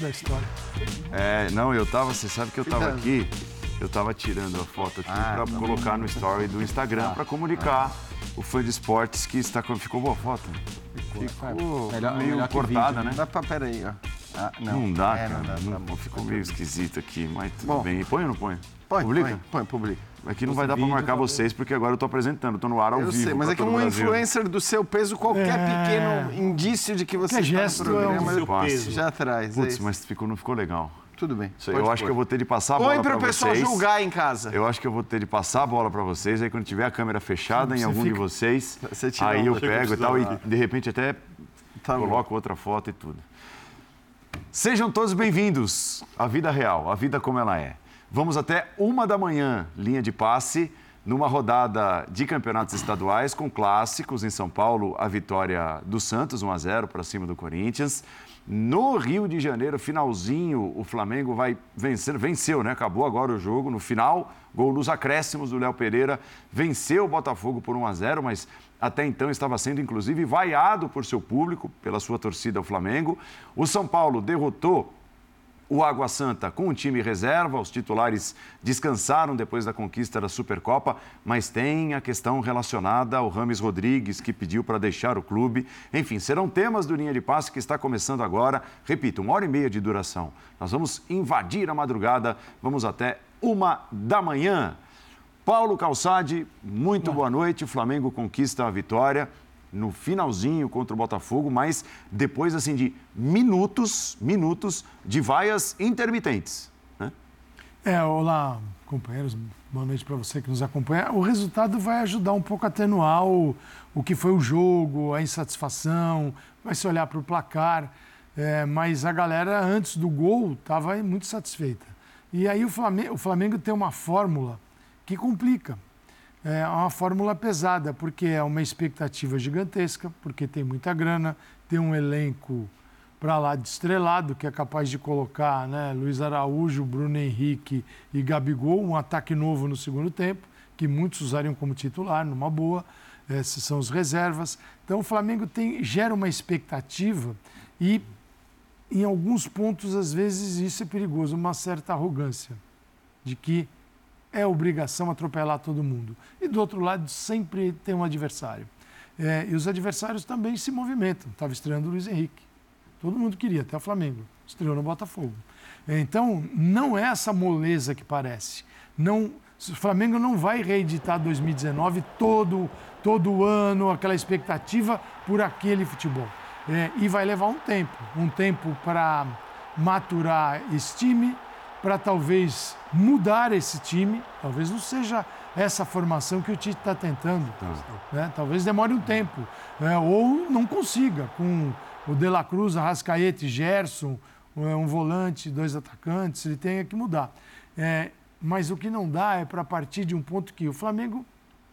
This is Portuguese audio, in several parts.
da história. É, não, eu tava, você sabe que eu tava aqui, eu tava tirando a foto aqui Ah, pra tá colocar no story do Instagram pra comunicar o fã de esportes que está ficou boa a foto. Ficou Melhor- meio melhor cortada, vídeo, né? Dá pra, peraí, ó. Ah, não. Não, dá, É, cara. não dá, Não- tá bom. ficou meio esquisito aqui, mas tudo Bom. bem. Põe ou não põe? Põe, Publica? põe, põe, publica. Aqui não vai dar pra vídeo, marcar vocês, porque agora eu tô apresentando, tô no ar ao Eu vivo. sei, mas é que um o Brasil. influencer do seu peso, qualquer É. pequeno indício de que você Qualquer está gesto no é um programa, seu peso. já traz. é Putz, isso. mas ficou, não ficou legal. Tudo bem. Pode eu acho que eu vou ter de passar a bola Põe pra pro pessoal vocês. julgar em casa. Eu acho que eu vou ter de passar a bola pra vocês, aí quando tiver a câmera fechada em algum de fica- vocês, Você tira aí eu pego e tal, e de repente até Tá bom. coloco outra foto e tudo. Sejam todos bem-vindos à vida real, à vida como ela é. Vamos até uma da manhã, linha de passe, numa rodada de campeonatos estaduais com clássicos em São Paulo, a vitória do Santos 1 a 0 para cima do Corinthians. No Rio de Janeiro, finalzinho, o Flamengo vai vencer, venceu, né? Acabou agora o jogo. No final, gol nos acréscimos do Léo Pereira, venceu o Botafogo por 1 a 0, mas até então estava sendo inclusive vaiado por seu público, pela sua torcida ao Flamengo. O São Paulo derrotou o Água Santa com um time reserva, os titulares descansaram depois da conquista da Supercopa, mas tem a questão relacionada ao Rames Rodrigues, que pediu para deixar o clube. Enfim, serão temas do Linha de Passe que está começando agora. Repito, uma hora e meia de duração. Nós vamos invadir a madrugada, vamos até uma da manhã. Paulo Calçade, muito boa noite. O Flamengo conquista a vitória no finalzinho contra o Botafogo, mas depois assim de minutos, minutos de vaias intermitentes. Né? É, olá, companheiros, boa noite para você que nos acompanha. O resultado vai ajudar um pouco a atenuar o, o que foi o jogo, a insatisfação, vai se olhar para o placar, é, mas a galera antes do gol estava muito satisfeita. E aí o Flamengo, o Flamengo tem uma fórmula que complica. É uma fórmula pesada, porque é uma expectativa gigantesca, porque tem muita grana, tem um elenco para lá de estrelado, que é capaz de colocar né, Luiz Araújo, Bruno Henrique e Gabigol, um ataque novo no segundo tempo, que muitos usariam como titular, numa boa. Esses são os reservas. Então o Flamengo tem, gera uma expectativa e, em alguns pontos, às vezes, isso é perigoso, uma certa arrogância de que é obrigação atropelar todo mundo. E do outro lado, sempre tem um adversário. É, e os adversários também se movimentam. Estava estreando o Luiz Henrique. Todo mundo queria, até o Flamengo. Estreou no Botafogo. Então, não é essa moleza que parece. Não, o Flamengo não vai reeditar 2019 todo, todo ano, aquela expectativa por aquele futebol. É, e vai levar um tempo um tempo para maturar esse time, para talvez mudar esse time. Talvez não seja essa formação que o Tite está tentando. Né? Talvez demore um tempo. né? ou não consiga, com o De La Cruz, Arrascaeta e Gerson, é, um volante, dois atacantes, ele tenha que mudar. É, mas o que não dá é para partir de um ponto que o Flamengo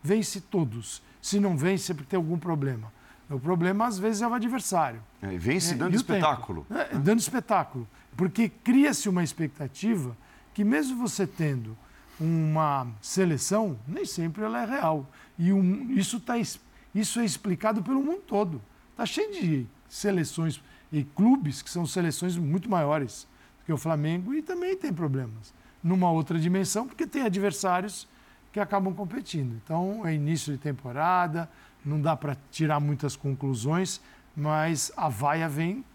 vence todos. Se não vence, é porque tem algum problema. O problema, às vezes, é o adversário. É, vence É, dando o espetáculo. É, dando espetáculo. Porque cria-se uma expectativa que, mesmo você tendo uma seleção, nem sempre ela é real. E um- isso, tá, isso é explicado pelo mundo todo. Está cheio de seleções e clubes que são seleções muito maiores do que o Flamengo e também tem problemas. Numa outra dimensão, porque tem adversários que acabam competindo. Então, é início de temporada, não dá para tirar muitas conclusões, mas a vaia vem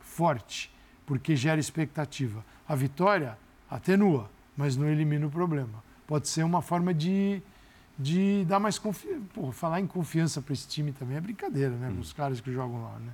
forte, porque gera expectativa. A vitória atenua, mas não elimina o problema. Pode ser uma forma de, de dar mais confiança. Falar em confiança para esse time também é brincadeira, né? Os caras que jogam lá, né?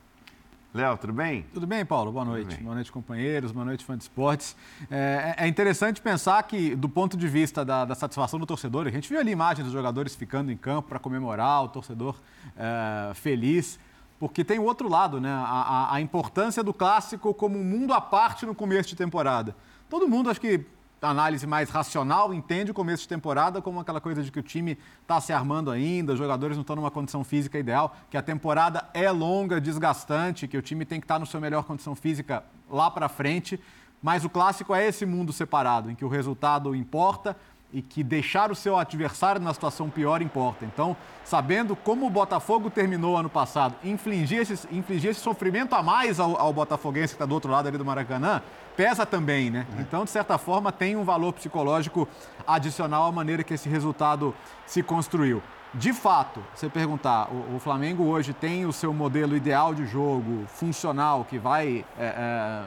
Léo, tudo bem? Tudo bem, Paulo? Boa noite. Boa noite, companheiros. Boa noite, fã de esportes. É, é interessante pensar que, do ponto de vista da, da satisfação do torcedor, a gente viu ali imagens dos jogadores ficando em campo para comemorar, o torcedor é, feliz, porque tem o outro lado, né? A, a- a importância do clássico como um mundo à parte no começo de temporada. Todo mundo, acho que análise mais racional entende o começo de temporada como aquela coisa de que o time está se armando ainda, os jogadores não estão numa condição física ideal, que a temporada é longa, desgastante, que o time tem que estar no seu melhor condição física lá para frente. Mas o clássico é esse mundo separado, em que o resultado importa e que deixar o seu adversário na situação pior importa. Então, sabendo como o Botafogo terminou ano passado, infligir esse, infligir esse sofrimento a mais ao, ao Botafoguense que está do outro lado ali do Maracanã, pesa também, né? É. Então, de certa forma, tem um valor psicológico adicional à maneira que esse resultado se construiu. De fato, você perguntar, o, o Flamengo hoje tem o seu modelo ideal de jogo, funcional, que vai é,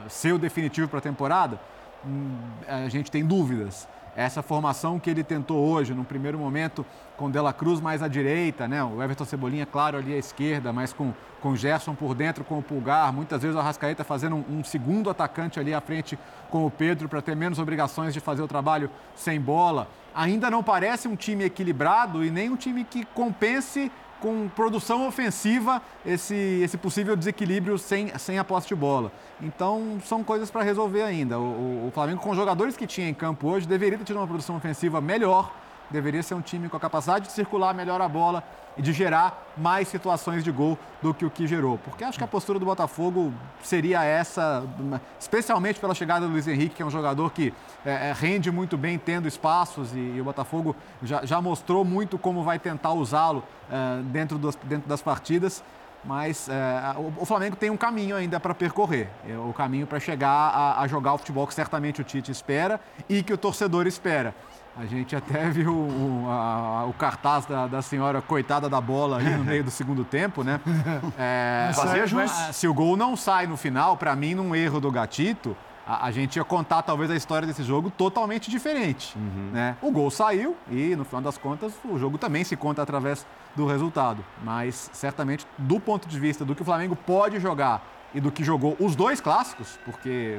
é, ser o definitivo para a temporada? Hum, a gente tem dúvidas essa formação que ele tentou hoje, no primeiro momento, com Dela Cruz mais à direita, né? o Everton Cebolinha, claro, ali à esquerda, mas com, com Gerson por dentro, com o Pulgar, muitas vezes o Arrascaeta fazendo um, um segundo atacante ali à frente com o Pedro para ter menos obrigações de fazer o trabalho sem bola. Ainda não parece um time equilibrado e nem um time que compense com produção ofensiva esse, esse possível desequilíbrio sem, sem a posse de bola. Então, são coisas para resolver ainda. O, o, Flamengo, com jogadores que tinha em campo hoje, deveria ter tido uma produção ofensiva melhor, deveria ser um time com a capacidade de circular melhor a bola e de gerar mais situações de gol do que o que gerou. Porque acho que a postura do Botafogo seria essa, especialmente pela chegada do Luiz Henrique, que é um jogador que é, é, rende muito bem tendo espaços e, e o Botafogo já, já, mostrou muito como vai tentar usá-lo é, dentro, dentro das partidas. Mas é, o, Flamengo tem um caminho ainda para percorrer. É, o caminho para chegar a, a jogar o futebol que certamente o Tite espera e que o torcedor espera. A gente até viu o, a, o cartaz da, da, senhora coitada da bola ali no meio do segundo tempo, né? É, Fazia jus. Se o gol não sai no final, para mim, num erro do Gatito, a, a, gente ia contar talvez a história desse jogo totalmente diferente. Uhum. Né? O gol saiu e, no final das contas, o jogo também se conta através do resultado. Mas, certamente, do ponto de vista do que o Flamengo pode jogar e do que jogou os dois clássicos, porque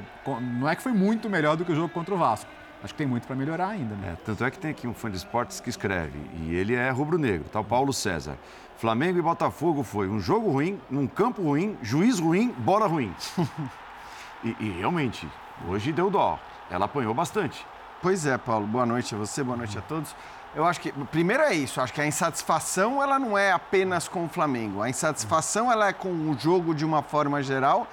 não é que foi muito melhor do que o jogo contra o Vasco acho que tem muito para melhorar ainda. Né? É, tanto é que tem aqui um fã de esportes que escreve, e ele é rubro-negro, tal tá Paulo César. Flamengo e Botafogo foi um jogo ruim, num campo ruim, juiz ruim, bola ruim. e, e, realmente, hoje deu dó. Ela apanhou bastante. Pois é, Paulo. Boa noite a você, boa noite a todos. Eu acho que, primeiro é isso, acho que a insatisfação ela não é apenas com o Flamengo. A insatisfação ela é com o jogo de uma forma geral,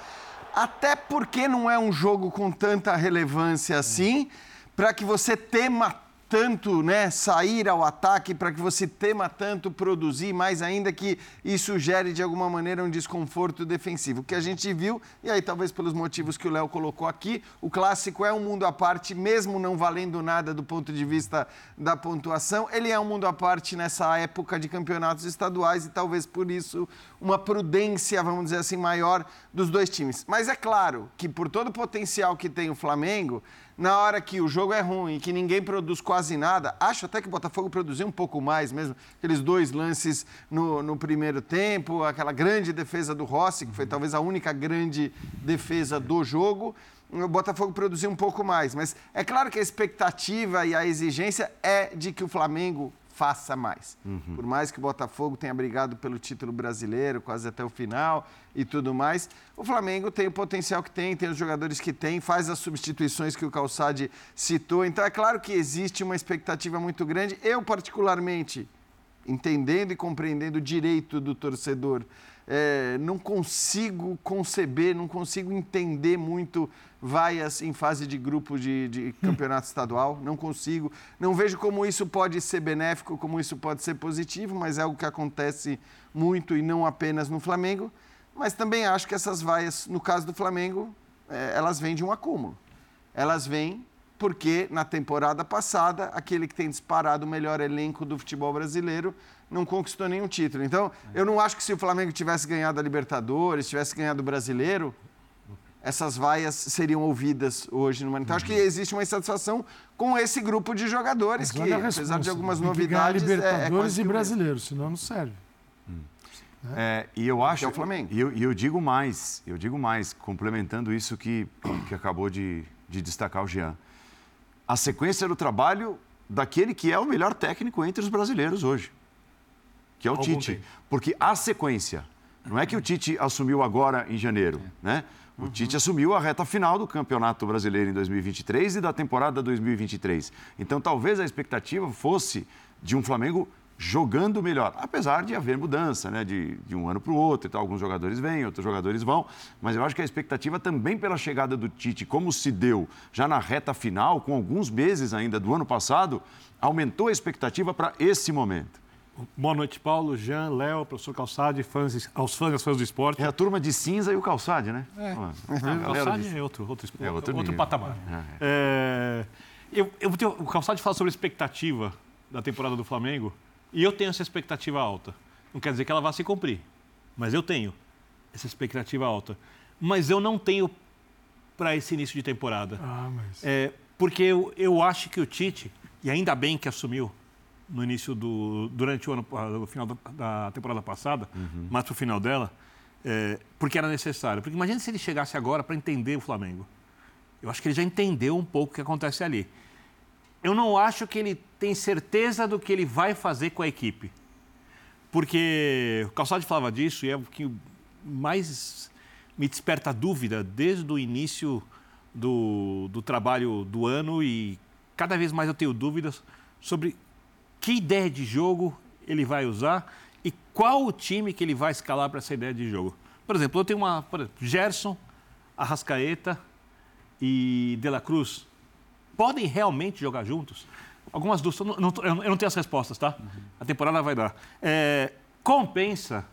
até porque não é um jogo com tanta relevância assim para que você tema tanto né, sair ao ataque, para que você tema tanto produzir, mais ainda que isso gere de alguma maneira um desconforto defensivo. Que a gente viu, e aí talvez pelos motivos que o Léo colocou aqui, o clássico é um mundo à parte, mesmo não valendo nada do ponto de vista da pontuação, ele é um mundo à parte nessa época de campeonatos estaduais e talvez por isso uma prudência, vamos dizer assim, maior dos dois times. Mas é claro que por todo o potencial que tem o Flamengo, na hora que o jogo é ruim, que ninguém produz quase nada, acho até que o Botafogo produziu um pouco mais mesmo, aqueles dois lances no, no primeiro tempo, aquela grande defesa do Rossi, que foi talvez a única grande defesa do jogo. O Botafogo produziu um pouco mais, mas é claro que a expectativa e a exigência é de que o Flamengo faça mais. Uhum. Por mais que o Botafogo tenha brigado pelo título brasileiro quase até o final e tudo mais, o Flamengo tem o potencial que tem, tem os jogadores que tem, faz as substituições que o Calçade citou. Então é claro que existe uma expectativa muito grande. Eu, particularmente, entendendo e compreendendo o direito do torcedor é, não consigo conceber, não consigo entender muito vaias em fase de grupo de, de campeonato estadual. Não consigo. Não vejo como isso pode ser benéfico, como isso pode ser positivo, mas é algo que acontece muito e não apenas no Flamengo. Mas também acho que essas vaias, no caso do Flamengo, é, elas vêm de um acúmulo. Elas vêm porque na temporada passada, aquele que tem disparado o melhor elenco do futebol brasileiro não conquistou nenhum título. Então, eu não acho que se o Flamengo tivesse ganhado a Libertadores, tivesse ganhado o Brasileiro, essas vaias seriam ouvidas hoje no Então, acho que existe uma insatisfação com esse grupo de jogadores que, apesar de algumas novidades, Libertadores é, é e Brasileiro, senão não serve. Hum. É, e eu acho. É o Flamengo. E eu, eu, digo mais, eu digo mais, complementando isso que, que acabou de, de destacar o Jean. A sequência do trabalho daquele que é o melhor técnico entre os brasileiros hoje que é o Algum Tite. Tempo. Porque a sequência, não é que o Tite assumiu agora em janeiro, é. né? O uhum. Tite assumiu a reta final do Campeonato Brasileiro em 2023 e da temporada 2023. Então, talvez a expectativa fosse de um Flamengo jogando melhor. Apesar de haver mudança, né? De, de um ano para o outro, então, alguns jogadores vêm, outros jogadores vão. Mas eu acho que a expectativa também pela chegada do Tite, como se deu já na reta final, com alguns meses ainda do ano passado, aumentou a expectativa para esse momento. Boa noite, Paulo, Jean, Léo, professor Calçade, fãs, aos fãs e às fãs do esporte. É a turma de cinza e o Calçade, né? É. Ah, o Calçade é outro, outro, é outro, outro patamar. É. É, eu, eu, o Calçade fala sobre a expectativa da temporada do Flamengo e eu tenho essa expectativa alta. Não quer dizer que ela vá se cumprir, mas eu tenho essa expectativa alta. Mas eu não tenho para esse início de temporada. Ah, mas... É, porque eu, eu acho que o Tite, e ainda bem que assumiu no início do. durante o ano, no final da, temporada passada, uhum. para o final dela, é, porque era necessário. Porque imagine se ele chegasse agora para entender o Flamengo. Eu acho que ele já entendeu um pouco o que acontece ali. Eu não acho que ele tem certeza do que ele vai fazer com a equipe. Porque o Calçado falava disso e é o que mais me desperta dúvida desde o início do, do trabalho do ano e cada vez mais eu tenho dúvidas sobre que ideia de jogo ele vai usar e qual o time que ele vai escalar para essa ideia de jogo. Por exemplo, eu tenho uma. Por exemplo, Gerson, Arrascaeta e De La Cruz podem realmente jogar juntos? Algumas dúvidas. Eu não, tenho as respostas, tá? Uhum. A temporada vai dar. É, compensa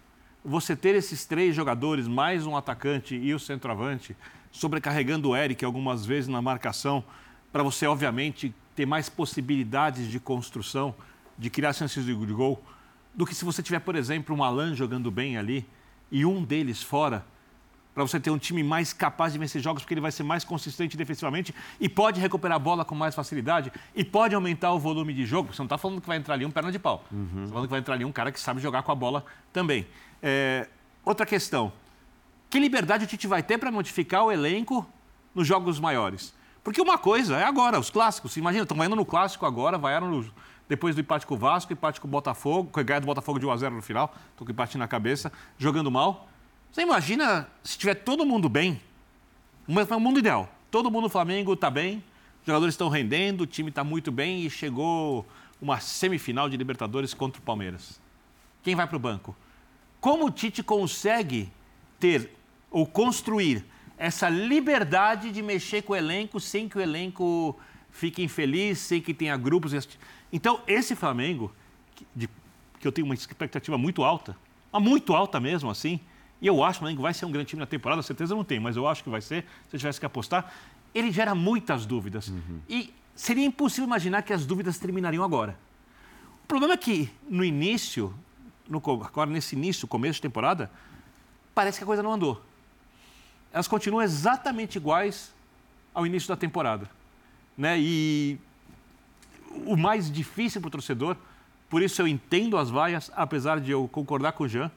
você ter esses três jogadores, mais um atacante e o centroavante, sobrecarregando o Eric algumas vezes na marcação, para você, obviamente, ter mais possibilidades de construção de criar chances de gol, do que se você tiver, por exemplo, um Alan jogando bem ali e um deles fora, para você ter um time mais capaz de vencer jogos, porque ele vai ser mais consistente defensivamente e pode recuperar a bola com mais facilidade e pode aumentar o volume de jogo. Você não está falando que vai entrar ali um perna de pau. Uhum. Você está falando que vai entrar ali um cara que sabe jogar com a bola também. É... Outra questão. Que liberdade o Tite vai ter para modificar o elenco nos jogos maiores? Porque uma coisa é agora, os clássicos. Imagina, estão indo no clássico agora, vaiaram no depois do empate com o Vasco, empate com o Botafogo, com a ganha do Botafogo de 1x0 no final, estou com empate na cabeça, jogando mal. Você imagina se tiver todo mundo bem, um mundo ideal. Todo mundo no Flamengo está bem, os jogadores estão rendendo, o time está muito bem e chegou uma semifinal de Libertadores contra o Palmeiras. Quem vai para o banco? Como o Tite consegue ter ou construir essa liberdade de mexer com o elenco sem que o elenco fique infeliz, sem que tenha grupos. Então, esse Flamengo, que, de, que eu tenho uma expectativa muito alta, muito alta mesmo, assim, e eu acho que o Flamengo vai ser um grande time na temporada, certeza não tenho, mas eu acho que vai ser, se eu tivesse que apostar, ele gera muitas dúvidas. Uhum. E seria impossível imaginar que as dúvidas terminariam agora. O problema é que, no início, no, agora nesse início, começo de temporada, parece que a coisa não andou. Elas continuam exatamente iguais ao início da temporada. Né? E o mais difícil para o torcedor. Por isso eu entendo as vaias, apesar de eu concordar com o Jean.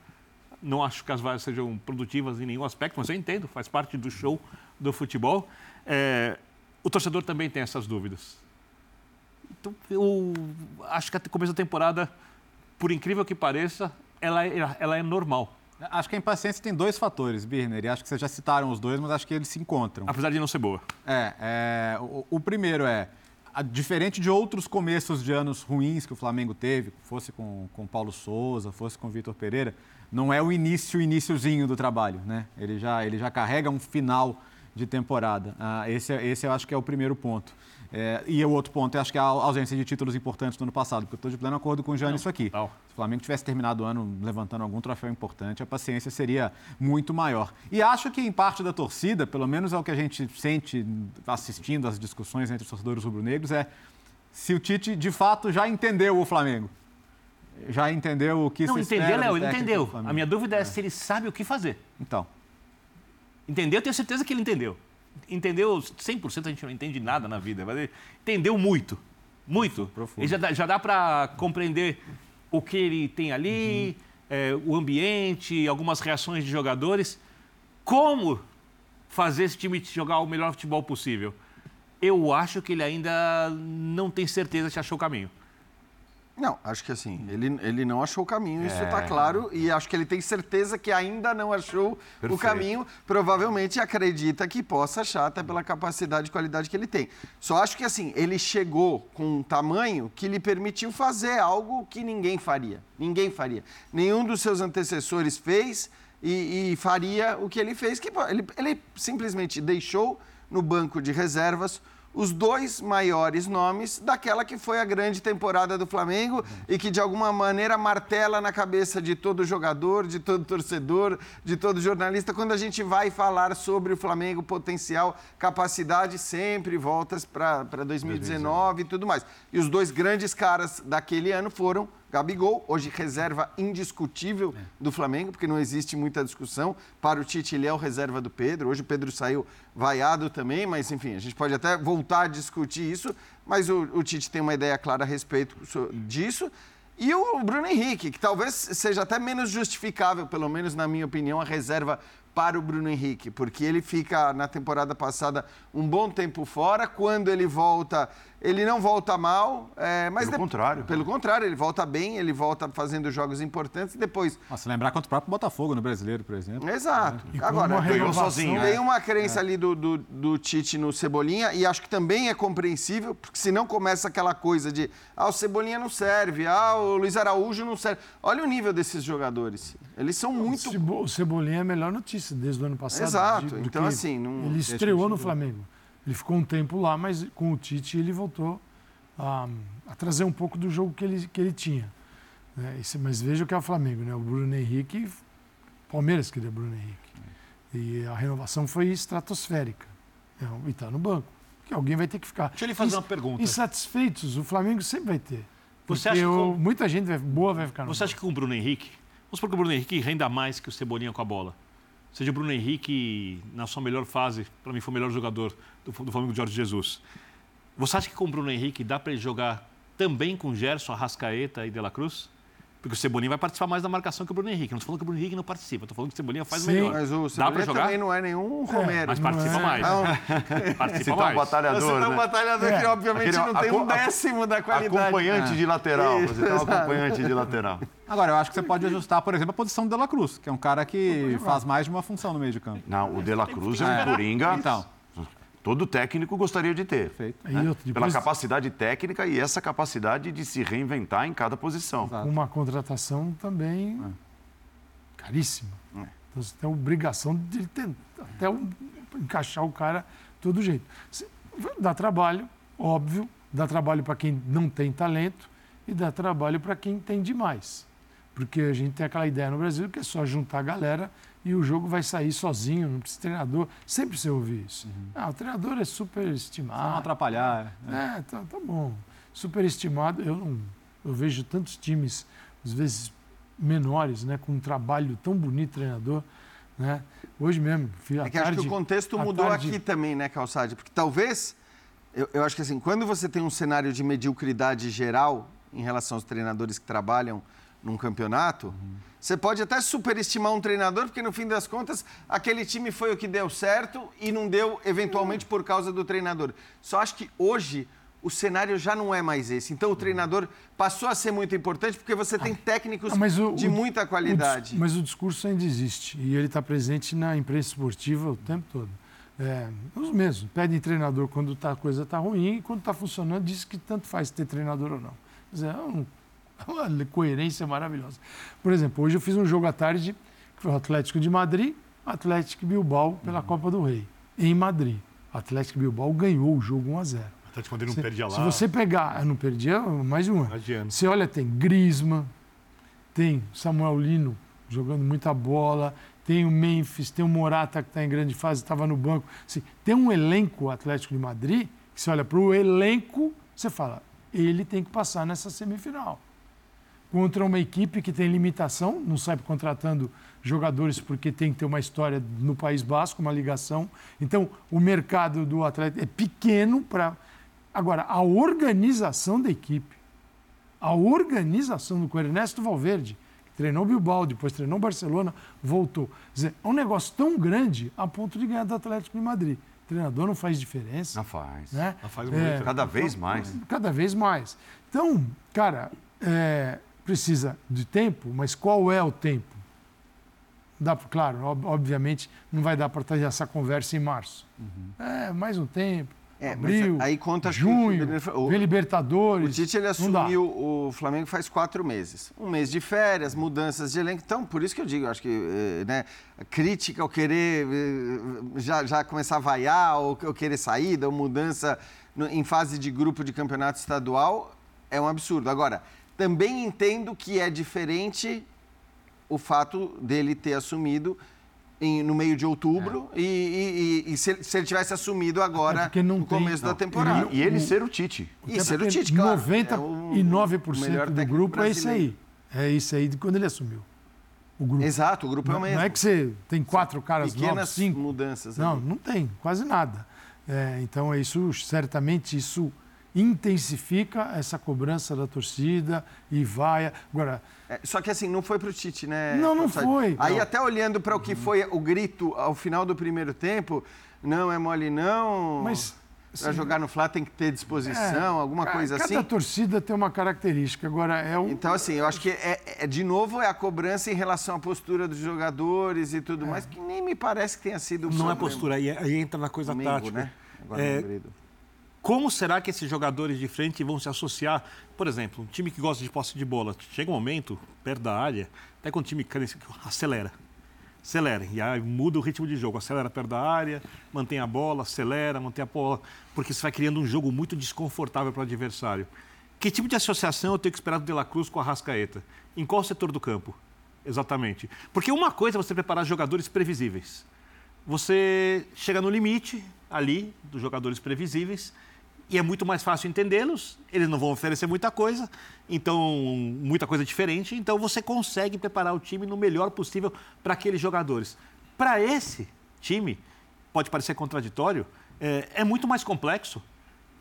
Não acho que as vaias sejam produtivas em nenhum aspecto, mas eu entendo, faz parte do show do futebol. É, o torcedor também tem essas dúvidas. Então, eu acho que a começo da temporada, por incrível que pareça, ela é, ela é normal. Acho que a impaciência tem dois fatores, Birner, e acho que vocês já citaram os dois, mas acho que eles se encontram. Apesar de não ser boa. É, é o, o primeiro é, diferente de outros começos de anos ruins que o Flamengo teve, fosse com, com Paulo Souza, fosse com Vitor Pereira, não é o início, iníciozinho do trabalho, né? Ele já, ele já carrega um final de temporada. Ah, esse, esse eu acho que é o primeiro ponto. É, e o outro ponto, eu acho que é a ausência de títulos importantes do ano passado, porque eu estou de pleno acordo com o Jean nisso aqui. Não. Se o Flamengo tivesse terminado o ano levantando algum troféu importante, a paciência seria muito maior. E acho que em parte da torcida, pelo menos é o que a gente sente assistindo às discussões entre os torcedores rubro-negros, é se o Tite de fato já entendeu o Flamengo. Já entendeu o que Não, se entendeu, Léo, ele entendeu. A minha dúvida é, é se ele sabe o que fazer. Então. Entendeu? Eu tenho certeza que ele entendeu entendeu 100%, a gente não entende nada na vida, mas ele entendeu muito, muito. Profundo. E já dá, já dá para compreender o que ele tem ali, uhum. é, o ambiente, algumas reações de jogadores. Como fazer esse time jogar o melhor futebol possível? Eu acho que ele ainda não tem certeza se achou o caminho. Não, acho que assim, ele, ele não achou o caminho, isso está claro, e acho que ele tem certeza que ainda não achou o Perfeito. caminho, provavelmente acredita que possa achar, até pela capacidade e qualidade que ele tem. Só acho que assim, ele chegou com um tamanho que lhe permitiu fazer algo que ninguém faria. Ninguém faria. Nenhum dos seus antecessores fez e, e faria o que ele fez, que ele, ele simplesmente deixou no banco de reservas os dois maiores nomes daquela que foi a grande temporada do Flamengo e que de alguma maneira martela na cabeça de todo jogador, de todo torcedor, de todo jornalista quando a gente vai falar sobre o Flamengo potencial, capacidade, sempre voltas para 2019 e tudo mais. E os dois grandes caras daquele ano foram Gabigol, hoje reserva indiscutível do Flamengo, porque não existe muita discussão. Para o Tite, ele é o reserva do Pedro. Hoje o Pedro saiu vaiado também, mas enfim, a gente pode até voltar a discutir isso, mas o, o Tite tem uma ideia clara a respeito so- disso. E o Bruno Henrique, que talvez seja até menos justificável, pelo menos na minha opinião, a reserva para o Bruno Henrique, porque ele fica na temporada passada um bom tempo fora. Quando ele volta, ele não volta mal, é, mas Pelo de- contrário. Pelo contrário, ele volta bem, ele volta fazendo jogos importantes e depois. Nossa, lembrar contra o próprio Botafogo no Brasileiro, por exemplo. Exato. E com Agora, ganhou sozinho, tem uma crença ali do, do, do Tite no Cebolinha e acho que também é compreensível, porque senão começa aquela coisa de ah, o Cebolinha não serve, ah, o Luiz Araújo não serve. Olha o nível desses jogadores. Eles são muito. O Cebo- O Cebolinha é a melhor notícia desde o ano passado. Exato. do Então, assim, não- Ele estreou no Flamengo. Ele ficou um tempo lá, mas com o Tite ele voltou a, a trazer um pouco do jogo que ele, que ele tinha. né? Esse- mas veja o que é o Flamengo, né? O Bruno Henrique, Palmeiras queria Bruno Henrique. E a renovação foi estratosférica. É, E está no banco. Porque alguém vai ter que ficar. Deixa eu lhe fazer Ins- uma pergunta. Insatisfeitos, o Flamengo sempre vai ter. Você Porque acha que muita gente vai- boa vai ficar no Você acha que com o Bruno Henrique, vamos supor que o Bruno Henrique renda mais que o Cebolinha com a bola. Seja o Bruno Henrique, na sua melhor fase, para mim foi o melhor jogador do, do Flamengo, Jorge Jesus. Você acha que com o Bruno Henrique dá para ele jogar também com Gerson, Arrascaeta e De La Cruz? Porque o Cebolinha vai participar mais da marcação que o Bruno Henrique. Não estou falando que o Bruno Henrique não participa, estou falando que o Cebolinha faz Sim, melhor. Mas o dá para Cebolinha jogar? também não é nenhum Romero. Mas não participa é. mais. Não, Participa Você tá um mais. batalhador, você tá um né? batalhador que, É. obviamente, Aquele não tem um décimo da qualidade. Acompanhante de lateral. Você tá um acompanhante de lateral. Agora, eu acho que você pode ajustar, por exemplo, a posição do De La Cruz, que é um cara que faz mais de uma função no meio de campo. Não, o De La Cruz é um É. coringa. Então. Todo técnico gostaria de ter. Perfeito. Outra, Pela capacidade técnica e essa capacidade de se reinventar em cada posição. Exato. uma contratação também caríssima. É. Então você tem a obrigação de tentar até um- encaixar o cara de todo jeito. Dá trabalho, óbvio, dá trabalho para quem não tem talento e dá trabalho para quem tem demais. Porque a gente tem aquela ideia no Brasil que é só juntar a galera e o jogo vai sair sozinho, não precisa de treinador. Sempre você ouve isso. Ah, o treinador é super Pra não atrapalhar. né? É, tá, tá bom. Superestimado, eu não. Eu vejo tantos times, às vezes menores, né, com um trabalho tão bonito, treinador, né? Hoje mesmo, fui à É que acho tarde, que o contexto mudou tarde- aqui também, né, Calçade? Porque talvez, eu, eu acho que assim, quando você tem um cenário de mediocridade geral em relação aos treinadores que trabalham num campeonato, você pode até superestimar um treinador, porque no fim das contas, aquele time foi o que deu certo e não deu, eventualmente, por causa do treinador. Só acho que hoje o cenário já não é mais esse. Então o treinador passou a ser muito importante porque você tem técnicos Ah, mas o- de o- muita o dis- qualidade. mas o discurso ainda existe e ele está presente na imprensa esportiva o tempo todo. É, os mesmos. Pedem treinador quando tá, a coisa está ruim e quando está funcionando, diz que tanto faz ter treinador ou não. Quer dizer, um- é uma coerência maravilhosa. Por exemplo, hoje eu fiz um jogo à tarde, que foi o Atlético de Madrid, Atlético Bilbao pela Copa do Rei, em Madrid. O Atlético Bilbao ganhou o jogo 1 a 0 Até quando ele não se, perdia lá. se você pegar, eu não perdia mais de um ano. Você olha, tem Griezmann, tem Samuel Lino jogando muita bola, tem o Memphis, tem o Morata que está em grande fase, estava no banco. Assim, tem um elenco Atlético de Madrid que você olha para o elenco, você fala, ele tem que passar nessa semifinal. Contra uma equipe que tem limitação, não sai contratando jogadores porque tem que ter uma história no País Basco, uma ligação. Então, o mercado do Atlético é pequeno para. Agora, a organização da equipe, a organização do Ernesto Valverde, que treinou o Bilbao, depois treinou o Barcelona, voltou. Quer dizer, é um negócio tão grande a ponto de ganhar do Atlético de Madrid. O treinador não faz diferença. Não faz. Né? Ela faz É, muito. Cada vez mais. Cada vez mais. Então, cara, é, precisa de tempo, mas qual é o tempo? Dá, claro, ob- obviamente, não vai dar para ter essa conversa em março. É, mais um tempo. É, abril, aí conta acho que junho, o- vem Libertadores. O Tite ele assumiu o Flamengo faz quatro meses. Um mês de férias, mudanças de elenco. Então, por isso que eu digo, eu acho que eh, né, a crítica ao querer eh, já, já começar a vaiar, ou, ou querer saída, ou mudança no- em fase de grupo de campeonato estadual, é um absurdo. Agora, também entendo que é diferente o fato dele ter assumido em- no meio de outubro e, e- e- e se, ele- se ele tivesse assumido É agora não no tem- começo da não, temporada. E ele ser o Tite. E ser o Tite, claro. 99% É o do grupo é isso aí. É isso aí de quando ele assumiu. O grupo. Exato, o grupo é o Não, mesmo. não é que você tem quatro caras novos, Pequenas cinco. mudanças. Não, ali. não tem, quase nada. É, então, é isso, certamente, isso intensifica essa cobrança da torcida e vai. Agora, É, só que assim, não foi pro Tite, né? Não, não foi. Aí Não. até olhando para o que foi o grito ao final do primeiro tempo, não é mole não. Mas, Para assim, jogar no Flá tem que ter disposição, alguma ca- coisa cada assim. torcida tem uma característica. Agora, é o. Então, assim, eu acho que é, é- de novo é a cobrança em relação à postura dos jogadores e tudo mais, que nem me parece que tenha sido Não é postura, aí, aí entra na coisa Domingo, tática. né? Agora É, Como será que esses jogadores de frente vão se associar? Por exemplo, um time que gosta de posse de bola, chega um momento, perto da área, até quando o time acelera. Acelera. E aí muda o ritmo de jogo. Acelera perto da área, mantém a bola, acelera, mantém a bola. Porque você vai criando um jogo muito desconfortável para o adversário. Que tipo de associação eu tenho que esperar do De La Cruz com a Rascaeta? Em qual setor do campo? Exatamente. Porque uma coisa é você preparar jogadores previsíveis. Você chega no limite ali dos jogadores previsíveis e é muito mais fácil entendê-los. Eles não vão oferecer muita coisa, então muita coisa diferente. Então você consegue preparar o time no melhor possível para aqueles jogadores. Para esse time, pode parecer contraditório, é, é muito mais complexo.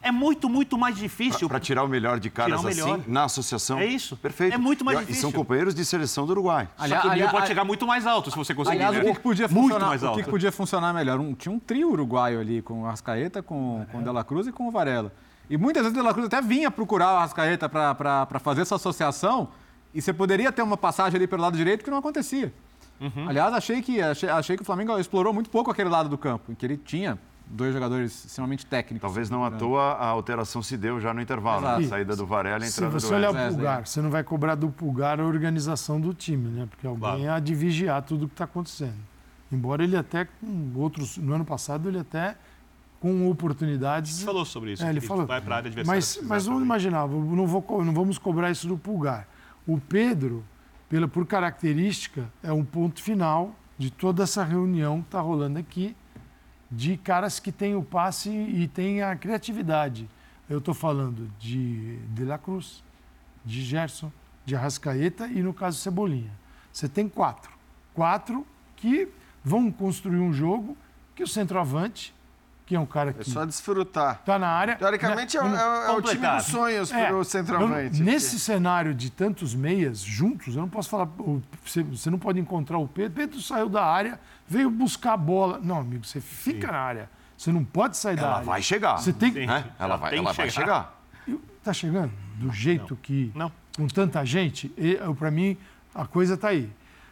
É muito, muito mais difícil. Para tirar o melhor de caras o melhor. assim, na associação. É isso. Perfeito. É muito mais E- E difícil. são companheiros de seleção do Uruguai. Só que o nível aliás- pode chegar muito mais alto se você conseguir. Aliás, né? o que, que podia muito funcionar, mais o alto. que que podia funcionar melhor? Um- tinha um trio uruguaio ali, com o Arrascaeta, com, com o De La Cruz e com o Varela. E muitas vezes o De La Cruz até vinha procurar o Arrascaeta para fazer essa associação e você poderia ter uma passagem ali pelo lado direito que não acontecia. Uhum. Aliás, achei que, achei, achei que o Flamengo explorou muito pouco aquele lado do campo, em que ele tinha dois jogadores extremamente técnicos. Talvez não à toa a alteração se deu já no intervalo. né? Exato. A saída do Varela e a Se entrada você do olhar o Wesley. Wesley. pulgar, você não vai cobrar do pulgar a organização do time, né? Porque alguém Claro. há de vigiar tudo o que está acontecendo. Embora ele até, com outros, no ano passado, ele até com oportunidades. Você falou sobre isso. É, ele falou. Vai para a área adversária. Mas, se mas vamos imaginar, não, vou, não vamos cobrar isso do pulgar. O Pedro, pela, por característica, é um ponto final de toda essa reunião que está rolando aqui, de caras que têm o passe e têm a criatividade. Eu estou falando de De La Cruz, de Gerson, de Arrascaeta e, no caso, Cebolinha. Você tem quatro. Quatro que vão construir um jogo que o centroavante, que é um cara É que só desfrutar. está na área... Teoricamente é, o- Não- é o- é o time dos sonhos é, para o centroavante. eu- nesse cenário de tantos meias juntos, eu não posso falar. você não pode encontrar o Pedro. Pedro saiu da área, veio buscar a bola. Não, amigo, você fica na área. Você não pode sair da Ela área. vai chegar. Você tem Sim. né? Ela, Ela vai, tem ela que vai chegar. chegar. Tá chegando? Do jeito que. Não. Com tanta gente, para mim, a coisa tá aí.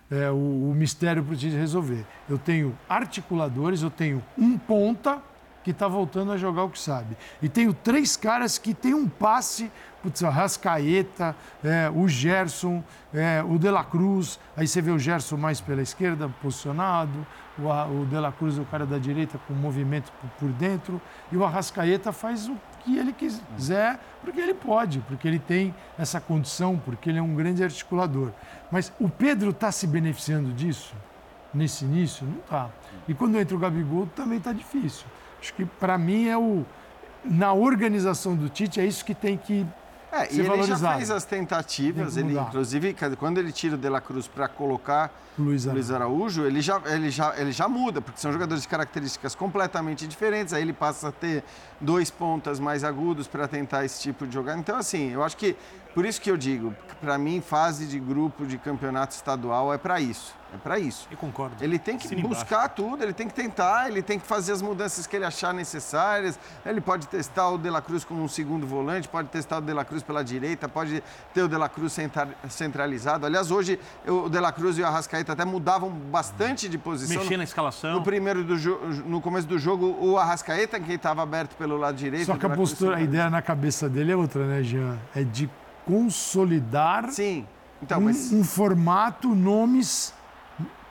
É o, o mistério para gente resolver. Eu tenho articuladores, eu tenho um ponta que está voltando a jogar o que sabe. E tenho três caras que tem um passe, putz, a Rascaeta, é, o Gerson, é, o De La Cruz. Aí você vê o Gerson mais pela esquerda, posicionado. O, o De La Cruz, o cara da direita, com movimento por, por dentro. E o Arrascaeta faz o que ele quiser, porque ele pode, porque ele tem essa condição, porque ele é um grande articulador. Mas o Pedro está se beneficiando disso nesse início? Não está. E quando entra o Gabigol, também está difícil. Acho que, para mim, é o. Na organização do Tite, é isso que tem que. É, e ele já fez as tentativas, ele, mudar. inclusive, quando ele tira o De La Cruz para colocar Luiz Araújo. Luiz Araújo, ele já, ele, já, ele já muda, porque são jogadores de características completamente diferentes, aí ele passa a ter dois pontas mais agudos para tentar esse tipo de jogada. Então, assim, eu acho que Por isso que eu digo, para mim, fase de grupo de campeonato estadual é para isso. É para isso. Eu concordo. Ele tem que buscar tudo, ele tem que tentar, ele tem que fazer as mudanças que ele achar necessárias. Ele pode testar o De La Cruz como um segundo volante, pode testar o De La Cruz pela direita, pode ter o De La Cruz centralizado. Aliás, hoje o De La Cruz e o Arrascaeta até mudavam bastante de posição. Mexer na escalação. No primeiro do no começo do jogo, o Arrascaeta, quem estava aberto pelo lado direito. Só que a postura, a ideia na cabeça dele é outra, né, Jean? É de consolidar Sim. Então, um, mas... um formato, nomes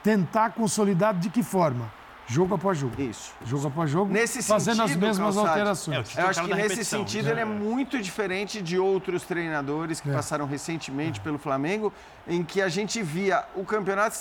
tentar consolidar de que forma? Jogo após jogo. Isso. Jogo após jogo, nesse fazendo sentido, as mesmas Calçade, alterações. É, eu acho que nesse sentido ele é muito diferente de outros treinadores que é. passaram recentemente é. pelo Flamengo, em que a gente via o campeonato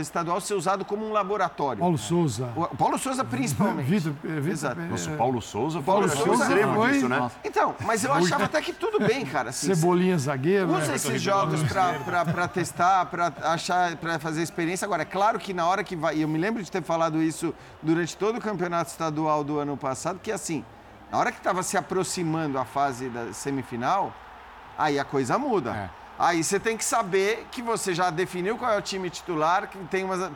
estadual ser usado como um laboratório. Paulo Souza. O Paulo Souza principalmente. Vitor, Vitor Exato. Nossa, Paulo Souza, Paulo Souza extremo foi... disso, né? Então, mas eu achava até que tudo bem, cara. Assim, Cebolinha zagueiro. Usa né? esses jogos para testar, para achar, para fazer experiência. Agora, é claro que na hora que vai, e eu me lembro de ter falado isso durante todo o campeonato estadual do ano passado, que assim, na hora que estava se aproximando a fase da semifinal, aí a coisa muda. É. Aí você tem que saber que você já definiu qual é o time titular, que tem umas.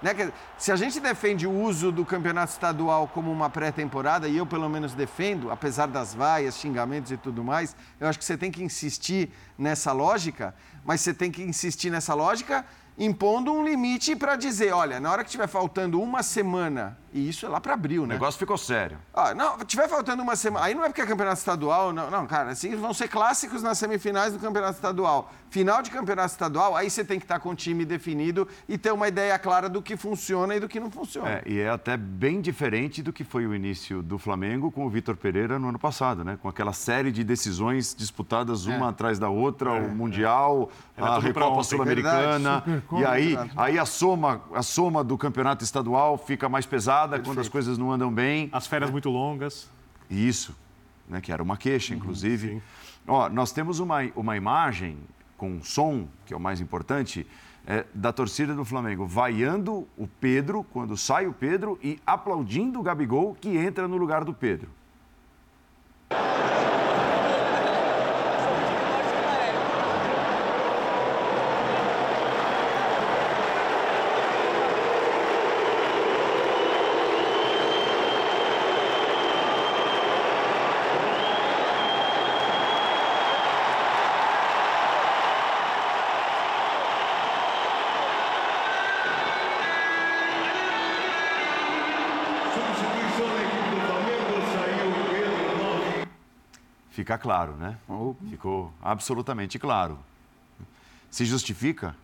Né, se a gente defende o uso do campeonato estadual como uma pré-temporada, e eu pelo menos defendo, apesar das vaias, xingamentos e tudo mais, eu acho que você tem que insistir nessa lógica, mas você tem que insistir nessa lógica impondo um limite para dizer, olha, na hora que estiver faltando uma semana, e isso é lá para abril, né? O negócio ficou sério. Ah, não, tiver faltando uma semana, aí não é porque é campeonato estadual, não, não, cara, assim vão ser clássicos nas semifinais do campeonato estadual. Final de campeonato estadual, aí você tem que estar com o time definido e ter uma ideia clara do que funciona e do que não funciona. É, e é até bem diferente do que foi o início do Flamengo com o Vitor Pereira no ano passado, né? Com aquela série de decisões disputadas uma é. atrás da outra, é. o Mundial, a Recopa Sul-Americana. E aí, aí a soma, a soma do campeonato estadual fica mais pesada Perfeito. quando as coisas não andam bem. As férias muito longas. Isso, né? Que era uma queixa, uhum, inclusive. Uhum, Ó, nós temos uma, uma imagem com som, que é o mais importante, é, da torcida do Flamengo, vaiando o Pedro quando sai o Pedro e aplaudindo o Gabigol que entra no lugar do Pedro. Ficar claro, né? Ficou absolutamente claro. Se justifica?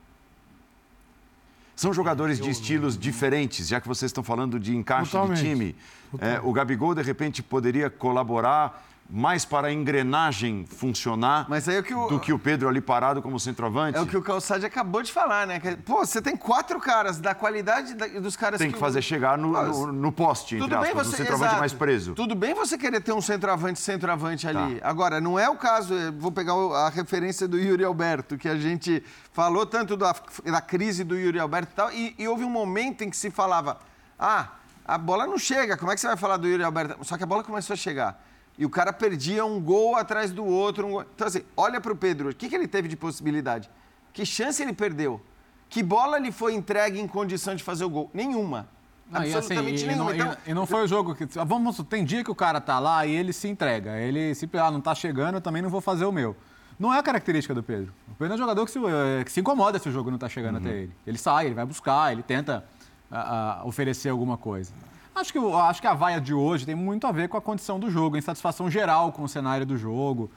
São jogadores de estilos diferentes, já que vocês estão falando de encaixe Totalmente. de time. É, o Gabigol, de repente, poderia colaborar mais para a engrenagem funcionar é que o... do que o Pedro ali parado como centroavante. É o que o Calçade acabou de falar, né? Pô, você tem quatro caras da qualidade dos caras tem que, que fazer chegar no, no, no poste, Tudo aspas, você... centroavante Exato. mais preso. Tudo bem você querer ter um centroavante centroavante ali. Tá. Agora, não é o caso, vou pegar a referência do Yuri Alberto, que a gente falou tanto da, da crise do Yuri Alberto e tal, e, e houve um momento em que se falava, ah, a bola não chega, como é que você vai falar do Yuri Alberto? Só que a bola começou a chegar e o cara perdia um gol atrás do outro. Um gol... Então, assim, olha para o Pedro, o que, que ele teve de possibilidade? Que chance ele perdeu? Que bola ele foi entregue em condição de fazer o gol? Nenhuma. Não, Absolutamente assim, e, nenhuma. E não, então... e não foi o jogo que. Vamos, tem dia que o cara tá lá e ele se entrega. Ele se ah, não tá chegando, eu também não vou fazer o meu. Não é a característica do Pedro. O Pedro é um jogador que se, eh, que se incomoda se o jogo não está chegando uhum. até ele. Ele sai, ele vai buscar, ele tenta a, a oferecer alguma coisa. Acho que, acho que a vaia de hoje tem muito a ver com a condição do jogo, a insatisfação geral com o cenário do jogo.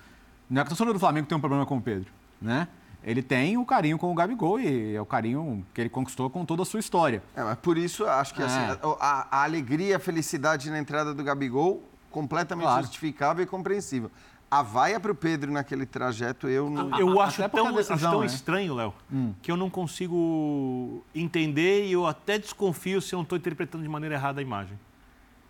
Não é que o torcedor do Flamengo tem um problema com o Pedro, né? Ele tem o carinho com o Gabigol e é o carinho que ele conquistou com toda a sua história. É, mas por isso acho que assim, é. assim, a, a, alegria, a felicidade na entrada do Gabigol completamente claro. justificável e compreensível a vaia para o Pedro naquele trajeto, eu não. Eu acho tão, decisão, acho tão é. estranho, Léo, hum. que eu não consigo entender e eu até desconfio se eu não estou interpretando de maneira errada a imagem.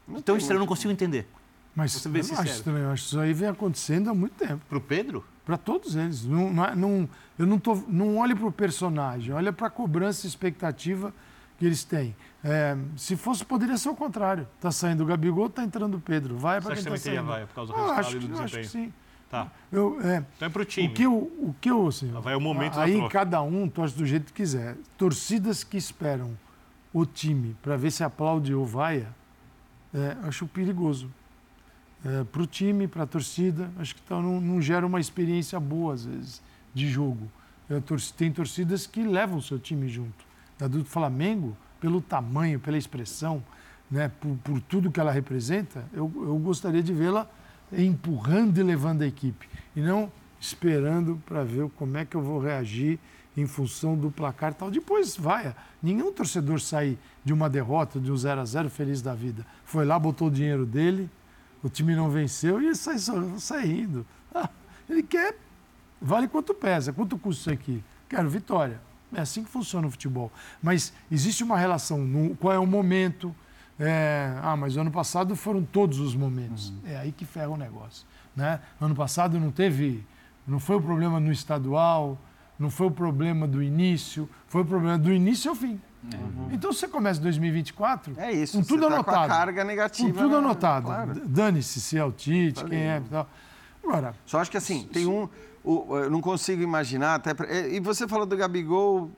Não tão estranho, eu não consigo entender. Mas Você eu não acho estranho, eu acho que isso aí vem acontecendo há muito tempo. Para o Pedro? Para todos eles. Não, não, é, não, eu não, tô, não olho para o personagem, olha para a cobrança e expectativa que eles têm. É, se fosse, poderia ser o contrário. Está saindo o Gabigol, está entrando o Pedro. Vai para quem está saindo. Vai, por causa do ah, acho, que, acho que sim. Tá. Eu, é, Então é pro time. O que eu, o que eu assim, Vai o momento da aí cada um torce do jeito que quiser. Torcidas que esperam o time para ver se aplaude ou vaia, é, acho perigoso. É, para o time, para a torcida, acho que então, não, não gera uma experiência boa às vezes de jogo. É, tem torcidas que levam o seu time junto. A do Flamengo, pelo tamanho, pela expressão, né, por, por tudo que ela representa, eu, eu gostaria de vê-la empurrando e levando a equipe. E não esperando para ver como é que eu vou reagir em função do placar tal. Depois vai. Nenhum torcedor sai de uma derrota, de um 0 a 0 feliz da vida. Foi lá, botou o dinheiro dele, o time não venceu e ele sai, sai rindo. Ah, ele quer, vale quanto pesa, quanto custa isso aqui? Quero vitória. É assim que funciona o futebol. Mas existe uma relação, no, qual é o momento. É, ah, mas ano passado foram todos os momentos. É aí que ferra o negócio. Né? Ano passado não teve, não foi o problema no estadual, não foi o problema do início, foi o problema do início ao fim. Então você começa 2024 É isso, com você tudo tá com a anotado. carga negativa, Com tudo né? anotado. Claro. Dane-se se é o Tite, quem é e tal. Agora, Só acho que assim, tem um. O- eu não consigo imaginar, até. é, e você falou do Gabigol,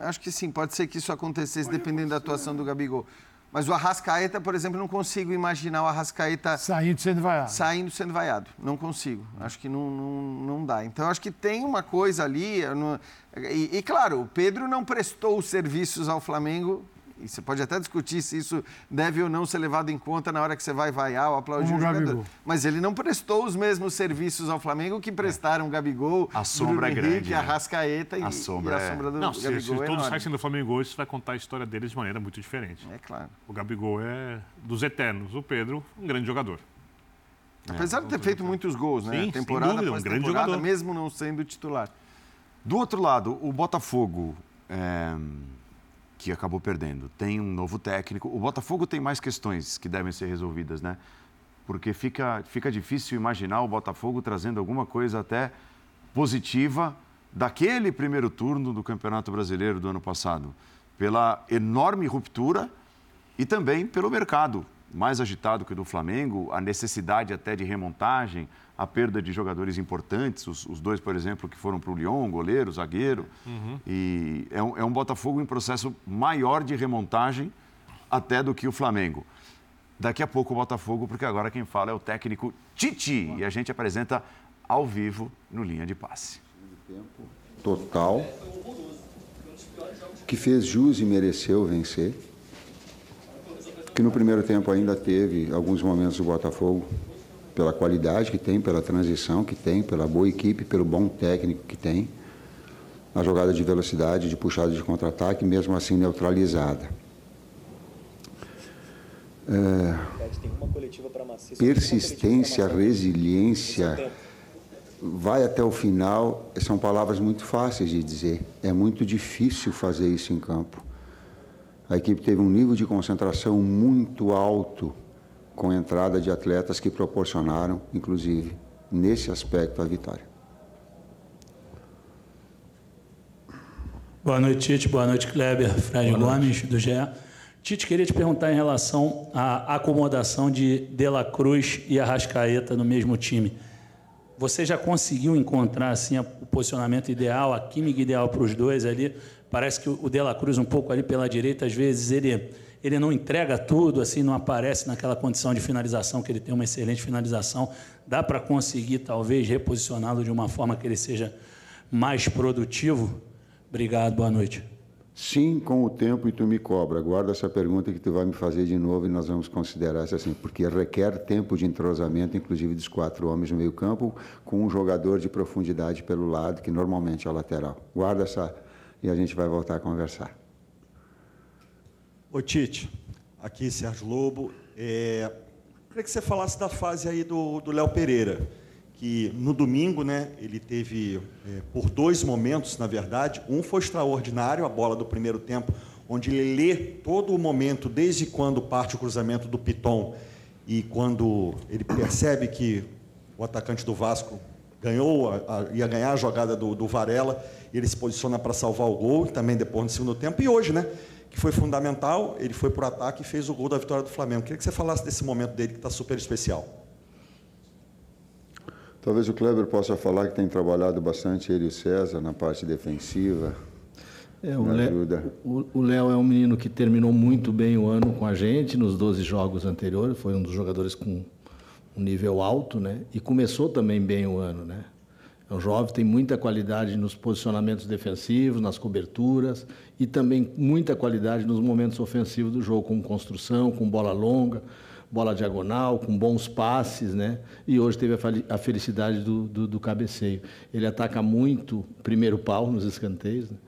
acho que sim, pode ser que isso acontecesse dependendo da atuação do Gabigol. Mas o Arrascaeta, por exemplo, não consigo imaginar o Arrascaeta saindo sendo vaiado. saindo sendo vaiado. Não consigo. Acho que não, não, não dá. Então, acho que tem uma coisa ali. não- E, e, claro, o Pedro não prestou os serviços ao Flamengo. E você pode até discutir se isso deve ou não ser levado em conta na hora que você vai vaiar ou aplaudir Como o jogador. Gabigol. Mas ele não prestou os mesmos serviços ao Flamengo que prestaram Gabigol, A sombra Bruno é grande, Henrique, né? Arrascaeta e, A sombra e a é- sombra do Não, se, se Gabigol é todos enorme. saíssem do Flamengo hoje, você vai contar a história deles de maneira muito diferente. É claro. O Gabigol é dos eternos. O Pedro, um grande jogador. Apesar de ter feito muitos gols, né? Sim, sem temporada dúvida, um após grande temporada, jogador. mesmo não sendo titular. Do outro lado, o Botafogo, é, que acabou perdendo, tem um novo técnico. O Botafogo tem mais questões que devem ser resolvidas, né? Porque fica, fica difícil imaginar o Botafogo trazendo alguma coisa até positiva daquele primeiro turno do Campeonato Brasileiro do ano passado. Pela enorme ruptura e também pelo mercado mais agitado que o do Flamengo, a necessidade até de remontagem, a perda de jogadores importantes, os, os dois, por exemplo, que foram para o Lyon, goleiro, zagueiro. E é um, é um Botafogo em processo maior de remontagem até do que o Flamengo. Daqui a pouco o Botafogo, porque agora quem fala é o técnico Titi. E a gente apresenta ao vivo no Linha de Passe. total, que fez jus e mereceu vencer, que no primeiro tempo ainda teve alguns momentos do Botafogo, pela qualidade que tem, pela transição que tem, pela boa equipe, pelo bom técnico que tem, a jogada de velocidade, de puxada de contra-ataque, mesmo assim neutralizada. Macedo. Persistência, resiliência, vai até o final, são palavras muito fáceis de dizer. É muito difícil fazer isso em campo. A equipe teve um nível de concentração muito alto com a entrada de atletas que proporcionaram, inclusive, nesse aspecto, a vitória. Boa noite, Tite. Boa noite, Kleber. Fred Gomes, do GE. Tite, queria te perguntar em relação à acomodação de De La Cruz e Arrascaeta no mesmo time. Você já conseguiu encontrar assim o posicionamento ideal, a química ideal para os dois ali? Parece que o De La Cruz um pouco ali pela direita, às vezes ele ele não entrega tudo, assim, não aparece naquela condição de finalização que ele tem uma excelente finalização. Dá para conseguir talvez reposicioná-lo de uma forma que ele seja mais produtivo? Obrigado, boa noite. Sim, com o tempo e tu me cobra. Guarda essa pergunta que tu vai me fazer de novo e nós vamos considerar isso assim, porque requer tempo de entrosamento, inclusive dos quatro homens no meio campo, com um jogador de profundidade pelo lado, que normalmente é o lateral. Guarda essa e a gente vai voltar a conversar. Ô Tite, aqui Sérgio Lobo. É, queria que você falasse da fase aí do do Léo Pereira, que no domingo, né, ele teve é, por dois momentos, na verdade, um foi extraordinário, a bola do primeiro tempo, onde ele lê todo o momento, desde quando parte o cruzamento do Piton e quando ele percebe que o atacante do Vasco ganhou, a- a- ia ganhar a jogada do, do Varela, e ele se posiciona para salvar o gol, também depois no segundo tempo, e hoje, né? Que foi fundamental, ele foi para o ataque e fez o gol da vitória do Flamengo. Queria que você falasse desse momento dele que está super especial. Talvez o Kleber possa falar que tem trabalhado bastante ele e o César na parte defensiva. É, o Me Lé- ajuda. o o Léo é um menino que terminou muito bem o ano com a gente nos 12 jogos anteriores, foi um dos jogadores com um nível alto, né? E começou também bem o ano, né? É um jovem, tem muita qualidade nos posicionamentos defensivos, nas coberturas e também muita qualidade nos momentos ofensivos do jogo, com construção, com bola longa, bola diagonal, com bons passes, né? E hoje teve a felicidade do, do, do cabeceio. Ele ataca muito primeiro pau nos escanteios, né?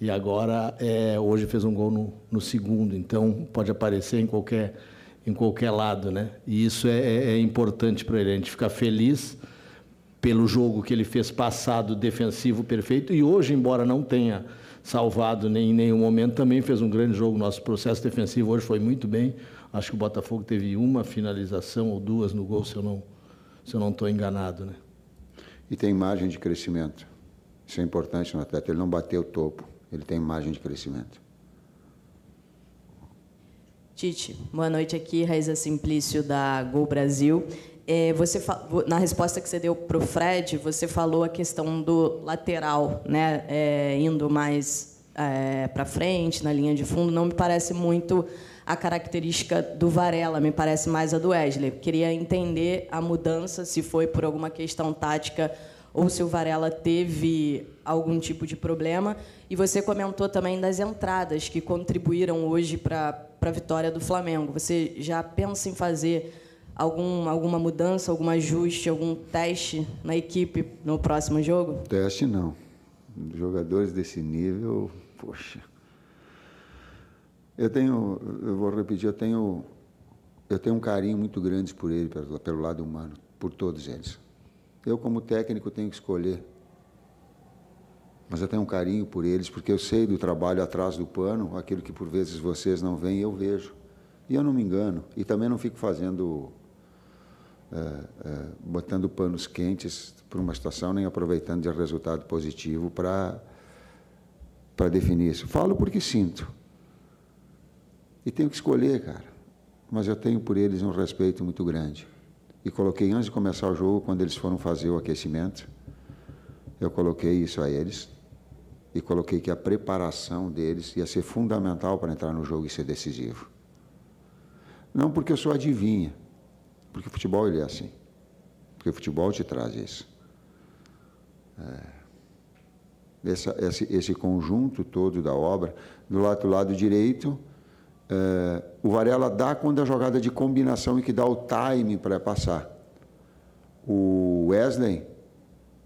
E agora, é, hoje fez um gol no, no segundo, então pode aparecer em qualquer, em qualquer lado, né? E isso é, é- é importante para ele, a gente ficar feliz pelo jogo que ele fez passado defensivo perfeito e hoje, embora não tenha salvado nem em nenhum momento, também fez um grande jogo. Nosso processo defensivo hoje foi muito bem. Acho que o Botafogo teve uma finalização ou duas no gol, se eu não se eu não estou enganado, né? E tem margem de crescimento. Isso é importante no atleta. Ele não bateu o topo, ele tem margem de crescimento. Tite, boa noite aqui, Raíza Simplício da Gol Brasil. É, você na resposta que você deu para o Fred, você falou a questão do lateral, né, é, indo mais para frente na linha de fundo. Não me parece muito a característica do Varela, me parece mais a do Wesley. Queria entender a mudança, se foi por alguma questão tática ou se o Varela teve algum tipo de problema. E você comentou também das entradas que contribuíram hoje para a vitória do Flamengo. Você já pensa em fazer algum, alguma mudança, algum ajuste, algum teste na equipe no próximo jogo? Teste não. Jogadores desse nível, poxa. Eu tenho, eu vou repetir, eu tenho, eu tenho um carinho muito grande por ele, pelo, pelo lado humano, por todos eles. Eu, como técnico, tenho que escolher. Mas eu tenho um carinho por eles, porque eu sei do trabalho atrás do pano, aquilo que por vezes vocês não veem, eu vejo. E eu não me engano. E também não fico fazendo, eh, eh, botando panos quentes por uma situação, nem aproveitando de resultado positivo para para definir isso. Falo porque sinto. E tenho que escolher, cara. Mas eu tenho por eles um respeito muito grande. E coloquei antes de começar o jogo, quando eles foram fazer o aquecimento, eu coloquei isso a eles e coloquei que a preparação deles ia ser fundamental para entrar no jogo e ser decisivo. Não porque eu sou adivinha, porque o futebol ele é assim. Porque o futebol te traz isso. É, essa, esse, esse conjunto todo da obra, do lado, do lado direito, é, o Varela dá quando a jogada de combinação e que dá o time para passar. O Wesley,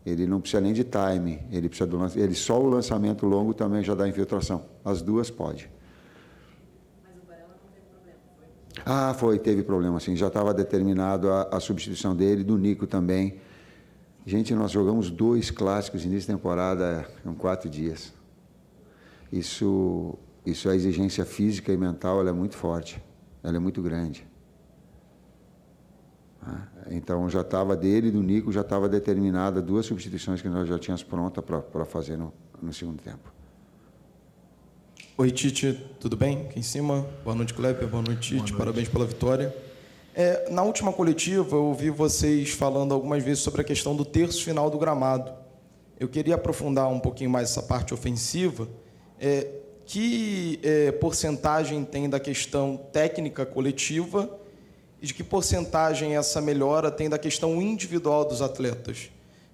ele não precisa nem de time, ele precisa do ele só o lançamento longo também já dá infiltração. As duas pode. Ah, foi, teve problema sim. Já estava determinado a, a substituição dele, do Nico também. Gente, nós jogamos dois clássicos início de temporada em quatro dias. Isso, isso a exigência física e mental ela é muito forte, ela é muito grande. Ah, Então já estava dele e do Nico já estava determinada duas substituições que nós já tínhamos pronta para fazer no, no segundo tempo. Oi, Tite, tudo bem? Aqui em cima. Boa noite, Kleber. Boa noite, Tite. Parabéns pela vitória. É, na última coletiva, eu ouvi vocês falando algumas vezes sobre a questão do terço final do gramado. Eu queria aprofundar um pouquinho mais essa parte ofensiva. É, que é, porcentagem tem da questão técnica coletiva de que porcentagem essa melhora tem da questão individual dos atletas?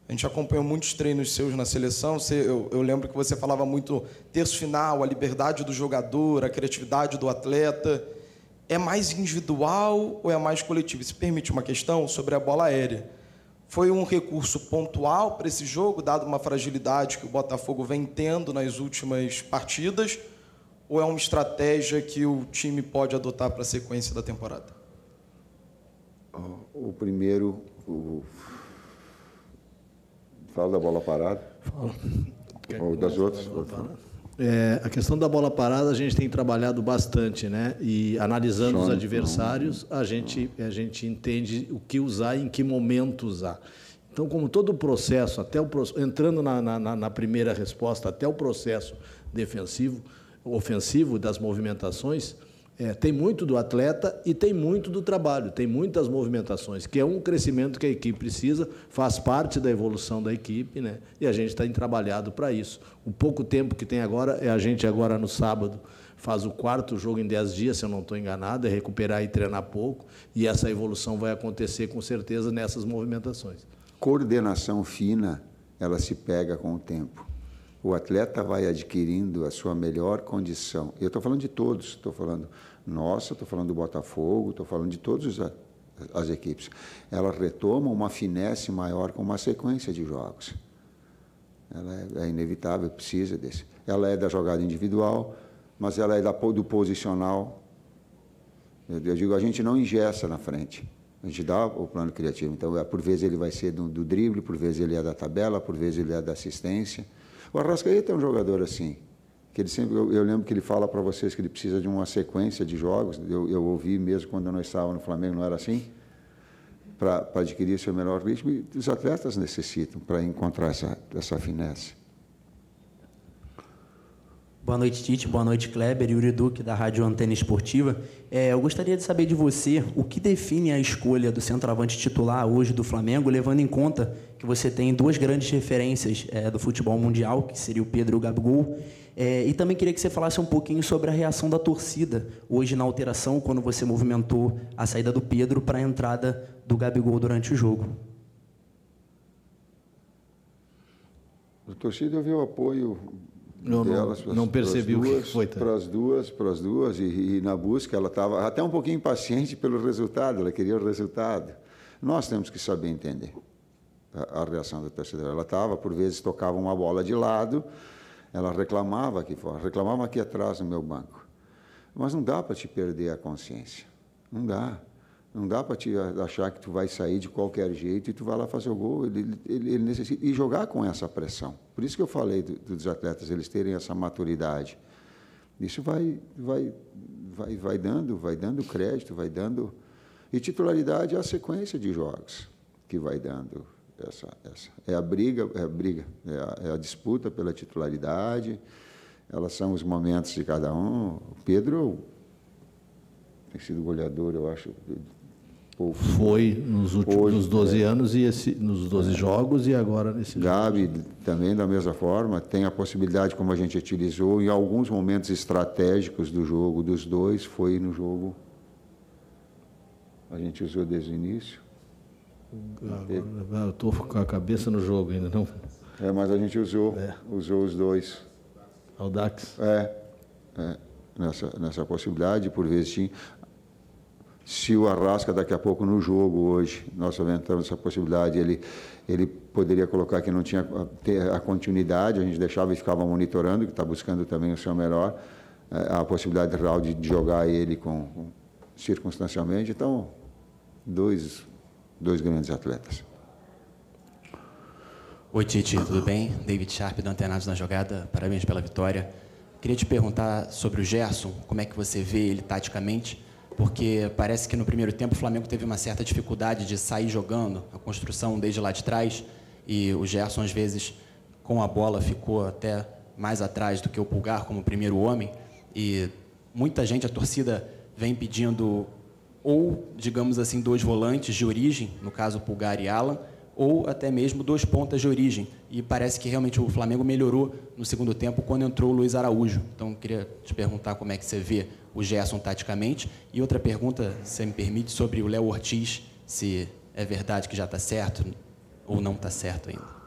A gente acompanhou muitos treinos seus na seleção. Você, eu, eu lembro que você falava muito terço final, a liberdade do jogador, a criatividade do atleta. É mais individual ou é mais coletivo? Se permite uma questão sobre a bola aérea. Foi um recurso pontual para esse jogo, dado uma fragilidade que o Botafogo vem tendo nas últimas partidas? Ou é uma estratégia que o time pode adotar para a sequência da temporada? O primeiro, o... fala da bola parada. Fala. Ou das outras. É, a questão da bola parada a gente tem trabalhado bastante, né? E analisando os Só- adversários, a gente, a gente entende o que usar e em que momento usar. Então, como todo o processo, até o entrando na, na- na primeira resposta, até o processo defensivo, ofensivo das movimentações, É, tem muito do atleta e tem muito do trabalho, tem muitas movimentações, que é um crescimento que a equipe precisa, faz parte da evolução da equipe, né? E a gente está trabalhado para isso. O pouco tempo que tem agora é a gente agora no sábado faz o quarto jogo em 10 dias, se eu não estou enganado, é recuperar e treinar pouco, e essa evolução vai acontecer com certeza nessas movimentações. Coordenação fina, ela se pega com o tempo o atleta vai adquirindo a sua melhor condição. Eu estou falando de todos, estou falando nossa, estou falando do Botafogo, estou falando de todas as equipes. Ela retoma uma finesse maior com uma sequência de jogos. Ela é, é inevitável, precisa desse. Ela é da jogada individual, mas ela é da, do posicional. Eu, eu digo, a gente não ingessa na frente. A gente dá o plano criativo. Então, é, por vezes ele vai ser do, do drible, por vezes ele é da tabela, por vezes ele é da assistência. O Arrascaeta é um jogador assim. Que ele sempre, eu, eu lembro que ele fala para vocês que ele precisa de uma sequência de jogos. Eu, eu ouvi mesmo quando nós estávamos no Flamengo, não era assim? Para adquirir seu melhor ritmo. E os atletas necessitam para encontrar essa, essa finesse. Boa noite, Tite. Boa noite, Kleber. Yuri Duque, da Rádio Antena Esportiva. É, eu gostaria de saber de você o que define a escolha do centroavante titular hoje do Flamengo, levando em conta que você tem duas grandes referências é, do futebol mundial, que seria o Pedro e o Gabigol. É, e também queria que você falasse um pouquinho sobre a reação da torcida hoje na alteração, quando você movimentou a saída do Pedro para a entrada do Gabigol durante o jogo. A torcida viu o apoio não, delas. Não, não percebi o que foi. Para as duas, para as duas, e, e, na busca ela estava até um pouquinho impaciente pelo resultado, ela queria o resultado. Nós temos que saber entender a, a reação da torcida. Ela estava, por vezes, tocava uma bola de lado, ela reclamava aqui fora, reclamava aqui atrás no meu banco. Mas não dá para te perder a consciência. Não dá. Não dá para te achar que tu vai sair de qualquer jeito e tu vai lá fazer o gol. Ele, ele, ele necessita e jogar com essa pressão. Por isso que eu falei do, dos atletas eles terem essa maturidade. Isso vai, vai, vai, vai dando, vai dando crédito, vai dando e titularidade é a sequência de jogos que vai dando essa, essa. É a briga, é a briga, é a, é a disputa pela titularidade. Elas são os momentos de cada um. O Pedro tem sido goleador, eu acho, foi nos últimos Hoje, 12 é. anos e esse, nos 12 é. jogos e agora nesse Gabi jogo. também da mesma forma tem a possibilidade como a gente utilizou em alguns momentos estratégicos do jogo dos dois foi no jogo a gente usou desde o início agora, eu estou com a cabeça no jogo ainda não é mas a gente usou é. usou os dois Audax é, é nessa nessa possibilidade por vezes tinha se o Arrasca daqui a pouco no jogo hoje, nós aumentamos essa possibilidade, ele, ele poderia colocar que não tinha a continuidade, a gente deixava e ficava monitorando, que está buscando também o seu melhor, é, a possibilidade real de, jogar ele com, com, circunstancialmente. Então, dois, dois grandes atletas. Oi, Titi, tudo bem? David Sharp, do Antenados na Jogada, parabéns pela vitória. Queria te perguntar sobre o Gerson, como é que você vê ele taticamente? porque parece que no primeiro tempo o Flamengo teve uma certa dificuldade de sair jogando, a construção desde lá de trás, e o Gerson, às vezes, com a bola, ficou até mais atrás do que o Pulgar como primeiro homem, e muita gente, a torcida, vem pedindo ou, digamos assim, dois volantes de origem, no caso Pulgar e Alan, ou até mesmo dois pontas de origem. E parece que realmente o Flamengo melhorou no segundo tempo quando entrou o Luiz Araújo. Então, queria te perguntar como é que você vê o Gerson taticamente. E outra pergunta, se me permite, sobre o Léo Ortiz, se é verdade que já está certo ou não está certo ainda.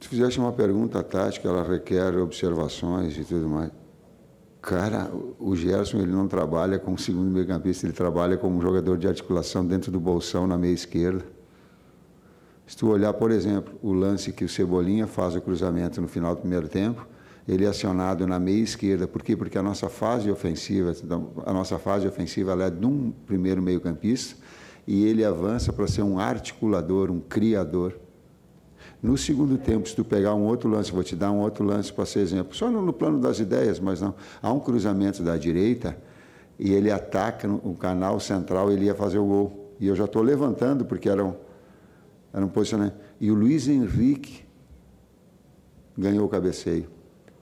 Se fizesse uma pergunta tática, ela requer observações e tudo mais. Cara, o Gerson ele não trabalha como segundo meio-campista, ele trabalha como jogador de articulação dentro do bolsão na meia esquerda. Se tu olhar, por exemplo, o lance que o Cebolinha faz o cruzamento no final do primeiro tempo, ele é acionado na meia esquerda. Por quê? Porque a nossa fase ofensiva, a nossa fase ofensiva é de um primeiro meio-campista e ele avança para ser um articulador, um criador. No segundo tempo, se tu pegar um outro lance, vou te dar um outro lance para ser exemplo, só no, no plano das ideias, mas não. Há um cruzamento da direita e ele ataca o canal central, ele ia fazer o gol. E eu já estou levantando porque era um, era um posicionamento. E o Luiz Henrique ganhou o cabeceio.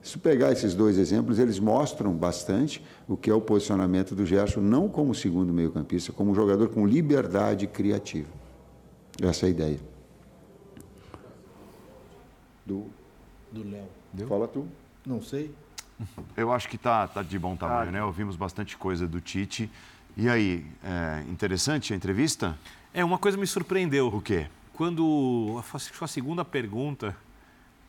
Se pegar esses dois exemplos, eles mostram bastante o que é o posicionamento do Gerson, não como segundo meio-campista, como um jogador com liberdade criativa. Essa é a ideia. Do do Léo. Fala tu. Não sei. Eu acho que tá, tá de bom tamanho, né? Ouvimos bastante coisa do Tite. E aí, é interessante a entrevista? É, uma coisa me surpreendeu. O quê? Quando, acho que foi a segunda pergunta,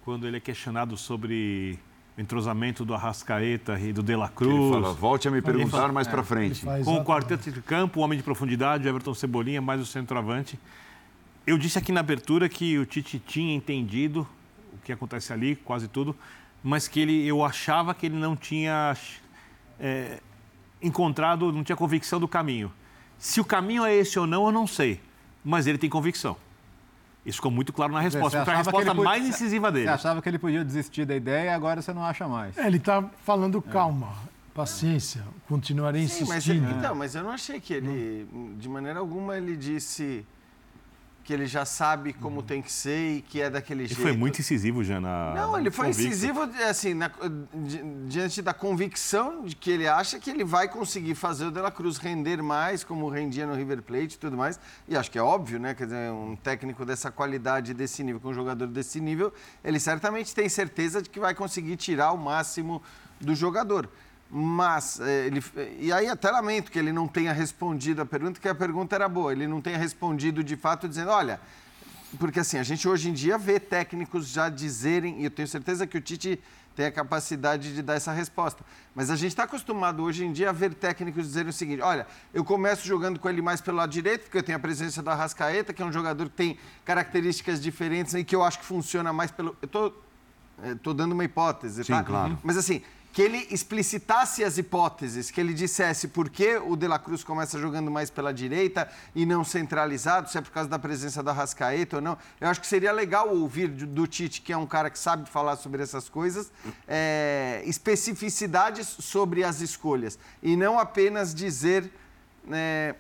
quando ele é questionado sobre o entrosamento do Arrascaeta e do De La Cruz. Ele fala, volte a me perguntar fala- mais é, pra frente. Com o quarteto de campo, o homem de profundidade, o Everton Cebolinha, mais o centroavante. Eu disse aqui na abertura que o Tite tinha entendido o que acontece ali, quase tudo, mas que ele, eu achava que ele não tinha é, encontrado, não tinha convicção do caminho. Se o caminho é esse ou não, eu não sei, mas ele tem convicção. Isso ficou muito claro na resposta, foi a resposta podia- mais incisiva dele. Você achava que ele podia desistir da ideia e agora você não acha mais. É, ele está falando calma, paciência, continuarei Sim, mas, insistindo. então, mas eu não achei que ele, de maneira alguma, ele disse que ele já sabe como tem que ser e que é daquele Ele jeito. foi muito incisivo já na. Não, ele foi convicto. incisivo assim, na- di- diante da convicção de que ele acha que ele vai conseguir fazer o De La Cruz render mais, como rendia no River Plate e tudo mais. E acho que é óbvio, né? Quer dizer, um técnico dessa qualidade, desse nível, com um jogador desse nível, ele certamente tem certeza de que vai conseguir tirar o máximo do jogador. Mas, eh, ele, e aí até lamento que ele não tenha respondido a pergunta, porque a pergunta era boa. Ele não tenha respondido de fato dizendo, olha, porque assim, a gente hoje em dia vê técnicos já dizerem, e eu tenho certeza que o Tite tem a capacidade de dar essa resposta. Mas a gente está acostumado hoje em dia a ver técnicos dizerem o seguinte: olha, eu começo jogando com ele mais pelo lado direito, porque eu tenho a presença do Arrascaeta, que é um jogador que tem características diferentes e que eu acho que funciona mais pelo. Eu tô, eh, tô dando uma hipótese, Sim, tá? claro. Mas assim, que ele explicitasse as hipóteses, que ele dissesse por que o De La Cruz começa jogando mais pela direita e não centralizado, se é por causa da presença da Rascaeta ou não. Eu acho que seria legal ouvir do, Tite, que é um cara que sabe falar sobre essas coisas, é, especificidades sobre as escolhas. E não apenas dizer, né,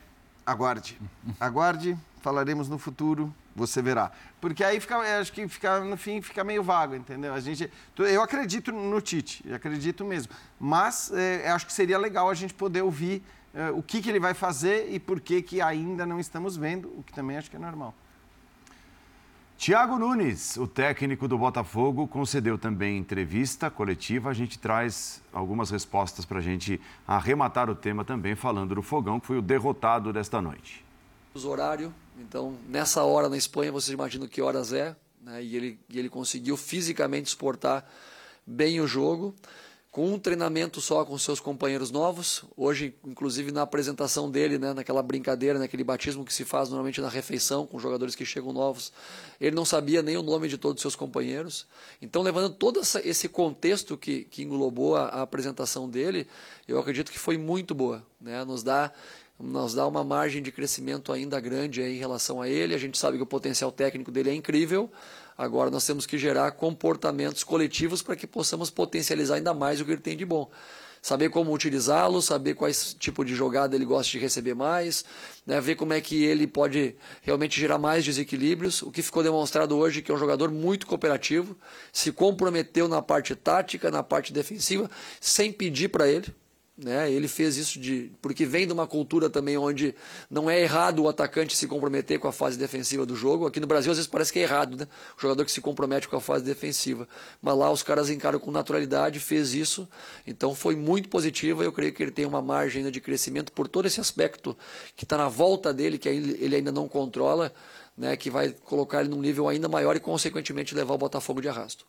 aguarde, aguarde, falaremos no futuro, você verá. Porque aí fica, acho que fica, no fim fica meio vago, entendeu? A gente, eu acredito no Tite, eu acredito mesmo. Mas é, acho que seria legal a gente poder ouvir é, o que, que ele vai fazer e por que, que ainda não estamos vendo, o que também acho que é normal. Tiago Nunes, o técnico do Botafogo, concedeu também entrevista coletiva. A gente traz algumas respostas para a gente arrematar o tema também, falando do Fogão, que foi o derrotado desta noite. Os horário, então nessa hora na Espanha vocês imaginam que horas é, né? e, ele, e ele conseguiu fisicamente exportar bem o jogo, com um treinamento só com seus companheiros novos. Hoje, inclusive na apresentação dele, né? naquela brincadeira, naquele batismo que se faz normalmente na refeição com jogadores que chegam novos, ele não sabia nem o nome de todos os seus companheiros. Então, levando todo essa, esse contexto que, que englobou a, a apresentação dele, eu acredito que foi muito boa. Né? Nos dá nos dá uma margem de crescimento ainda grande em relação a ele. A gente sabe que o potencial técnico dele é incrível. Agora nós temos que gerar comportamentos coletivos para que possamos potencializar ainda mais o que ele tem de bom. Saber como utilizá-lo, saber quais tipo de jogada ele gosta de receber mais, né? ver como é que ele pode realmente gerar mais desequilíbrios. O que ficou demonstrado hoje é que é um jogador muito cooperativo, se comprometeu na parte tática, na parte defensiva, sem pedir para ele. Né? Ele fez isso de porque vem de uma cultura também onde não é errado o atacante se comprometer com a fase defensiva do jogo. Aqui no Brasil às vezes parece que é errado, né? O jogador que se compromete com a fase defensiva. Mas lá os caras encaram com naturalidade, fez isso. Então foi muito positivo. Eu creio que ele tem uma margem ainda de crescimento por todo esse aspecto que está na volta dele, que ele ainda não controla, né? Que vai colocar ele num nível ainda maior e consequentemente levar o Botafogo de arrasto.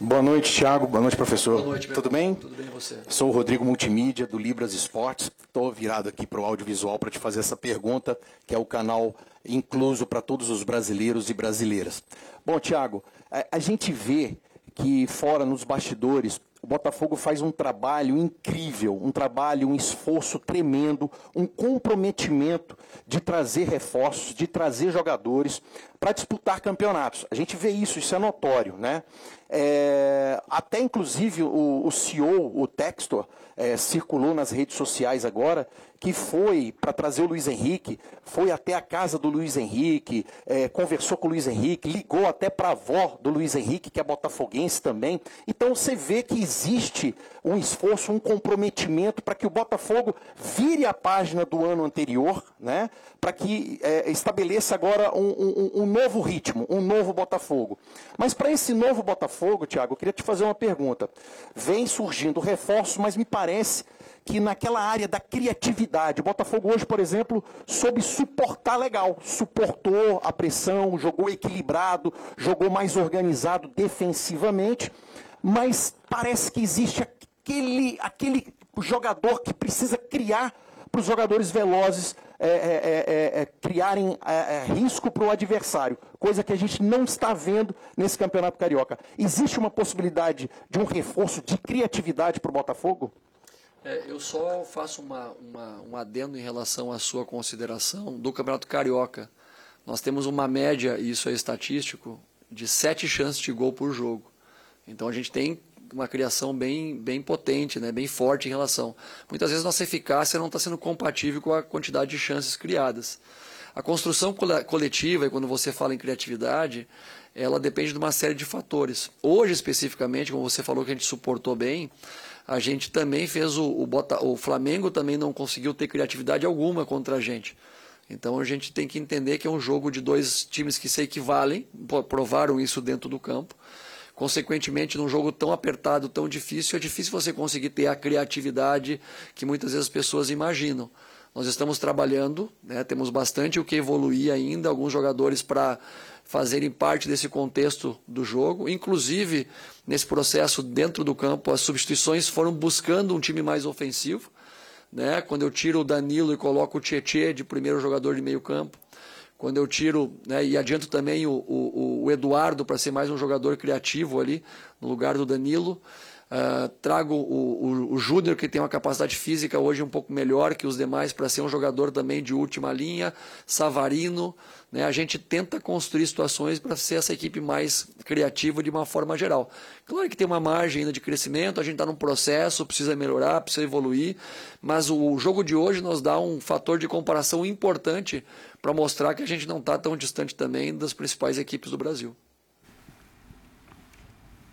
Boa noite, Thiago. Boa noite, professor. Boa noite, Tudo bem? Tudo bem você? Sou o Rodrigo Multimídia, do Libras Esportes. Estou virado aqui para o audiovisual para te fazer essa pergunta, que é o canal incluso para todos os brasileiros e brasileiras. Bom, Thiago, a, a gente vê que fora nos bastidores o Botafogo faz um trabalho incrível, um trabalho, um esforço tremendo, um comprometimento de trazer reforços, de trazer jogadores, para disputar campeonatos. A gente vê isso, isso é notório. Né? É, até inclusive o, o CEO, o Textor, é, circulou nas redes sociais agora, que foi para trazer o Luiz Henrique, foi até a casa do Luiz Henrique, é, conversou com o Luiz Henrique, ligou até para a avó do Luiz Henrique, que é botafoguense também. Então você vê que existe um esforço, um comprometimento para que o Botafogo vire a página do ano anterior, né? para que é, estabeleça agora um, um, um novo ritmo, um novo Botafogo. Mas para esse novo Botafogo, Tiago, eu queria te fazer uma pergunta. Vem surgindo reforço, mas me parece que naquela área da criatividade, o Botafogo hoje, por exemplo, soube suportar legal, suportou a pressão, jogou equilibrado, jogou mais organizado defensivamente, mas parece que existe aquele, aquele jogador que precisa criar para os jogadores velozes é, é, é, é criarem é, é, risco para o adversário, coisa que a gente não está vendo nesse campeonato carioca. Existe uma possibilidade de um reforço de criatividade para o Botafogo? Eu só faço uma, uma, um adendo em relação à sua consideração do Campeonato Carioca. Nós temos uma média, e isso é estatístico, de sete chances de gol por jogo. Então a gente tem uma criação bem, bem potente, né, bem forte em relação. Muitas vezes nossa eficácia não está sendo compatível com a quantidade de chances criadas. A construção coletiva, e quando você fala em criatividade, ela depende de uma série de fatores. Hoje, especificamente, como você falou que a gente suportou bem, a gente também fez o, o, Bota, o Flamengo também não conseguiu ter criatividade alguma contra a gente. Então a gente tem que entender que é um jogo de dois times que se equivalem, provaram isso dentro do campo. Consequentemente, num jogo tão apertado, tão difícil, é difícil você conseguir ter a criatividade que muitas vezes as pessoas imaginam. Nós estamos trabalhando, né, temos bastante o que evoluir ainda, alguns jogadores para fazerem parte desse contexto do jogo. Inclusive, nesse processo dentro do campo, as substituições foram buscando um time mais ofensivo. Né? Quando eu tiro o Danilo e coloco o Tietê de primeiro jogador de meio campo, quando eu tiro né, e adianto também o, o, o Eduardo para ser mais um jogador criativo ali no lugar do Danilo. Uh, trago o, o, o Júnior, que tem uma capacidade física hoje um pouco melhor que os demais, para ser um jogador também de última linha. Savarino. Né? A gente tenta construir situações para ser essa equipe mais criativa de uma forma geral. Claro que tem uma margem ainda de crescimento, a gente está num processo, precisa melhorar, precisa evoluir, mas o jogo de hoje nos dá um fator de comparação importante para mostrar que a gente não está tão distante também das principais equipes do Brasil.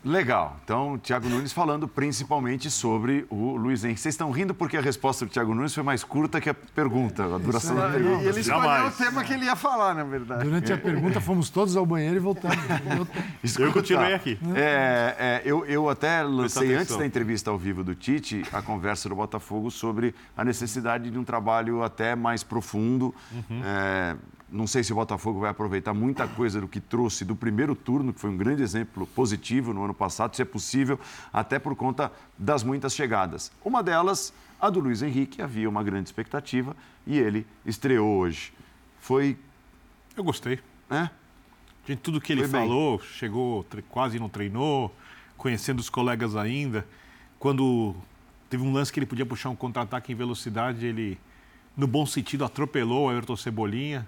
Legal. Então, Thiago Nunes falando principalmente sobre o Luiz Henrique. Vocês estão rindo porque a resposta do Thiago Nunes foi mais curta que a pergunta, a duração da pergunta. E ele escolheu o tema que ele ia falar, na verdade. Durante a pergunta, fomos todos ao banheiro e voltamos. eu continuei aqui. É, é, eu, eu até lancei, antes da entrevista ao vivo do Tite, a conversa do Botafogo sobre a necessidade de um trabalho até mais profundo. Uhum. É, não sei se o Botafogo vai aproveitar muita coisa do que trouxe do primeiro turno, que foi um grande exemplo positivo no ano passado, se é possível, até por conta das muitas chegadas. Uma delas, a do Luiz Henrique, havia uma grande expectativa e ele estreou hoje. Foi. Eu gostei. É? De tudo que ele falou, chegou, quase não treinou, conhecendo os colegas ainda. Quando teve um lance que ele podia puxar um contra-ataque em velocidade, ele, no bom sentido, atropelou o Everton Cebolinha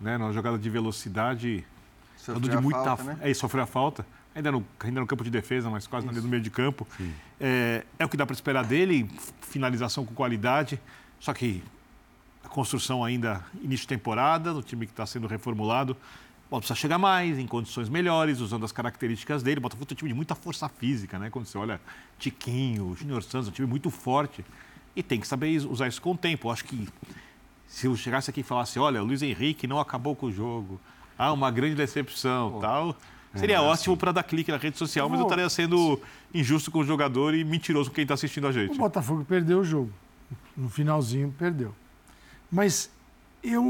né, numa jogada de velocidade. Sofreu de muita falta, né? É, sofreu a falta. Ainda no, ainda no campo de defesa, mas quase no meio de campo. É, é, o que dá para esperar dele, finalização com qualidade. Só que a construção ainda início de temporada, no time que está sendo reformulado. Bom, precisa chegar mais, em condições melhores, usando as características dele. O Botafogo é um time de muita força física, né? Quando você olha Tiquinho, Júnior Santos, é um time muito forte. E tem que saber usar isso com o tempo. Eu acho que se eu chegasse aqui e falasse, olha, o Luiz Henrique não acabou com o jogo, ah, uma grande decepção, tal, seria é, ótimo assim. para dar clique na rede social, mas eu estaria sendo injusto com o jogador e mentiroso com quem está assistindo a gente. O Botafogo perdeu o jogo. No finalzinho, perdeu. Mas eu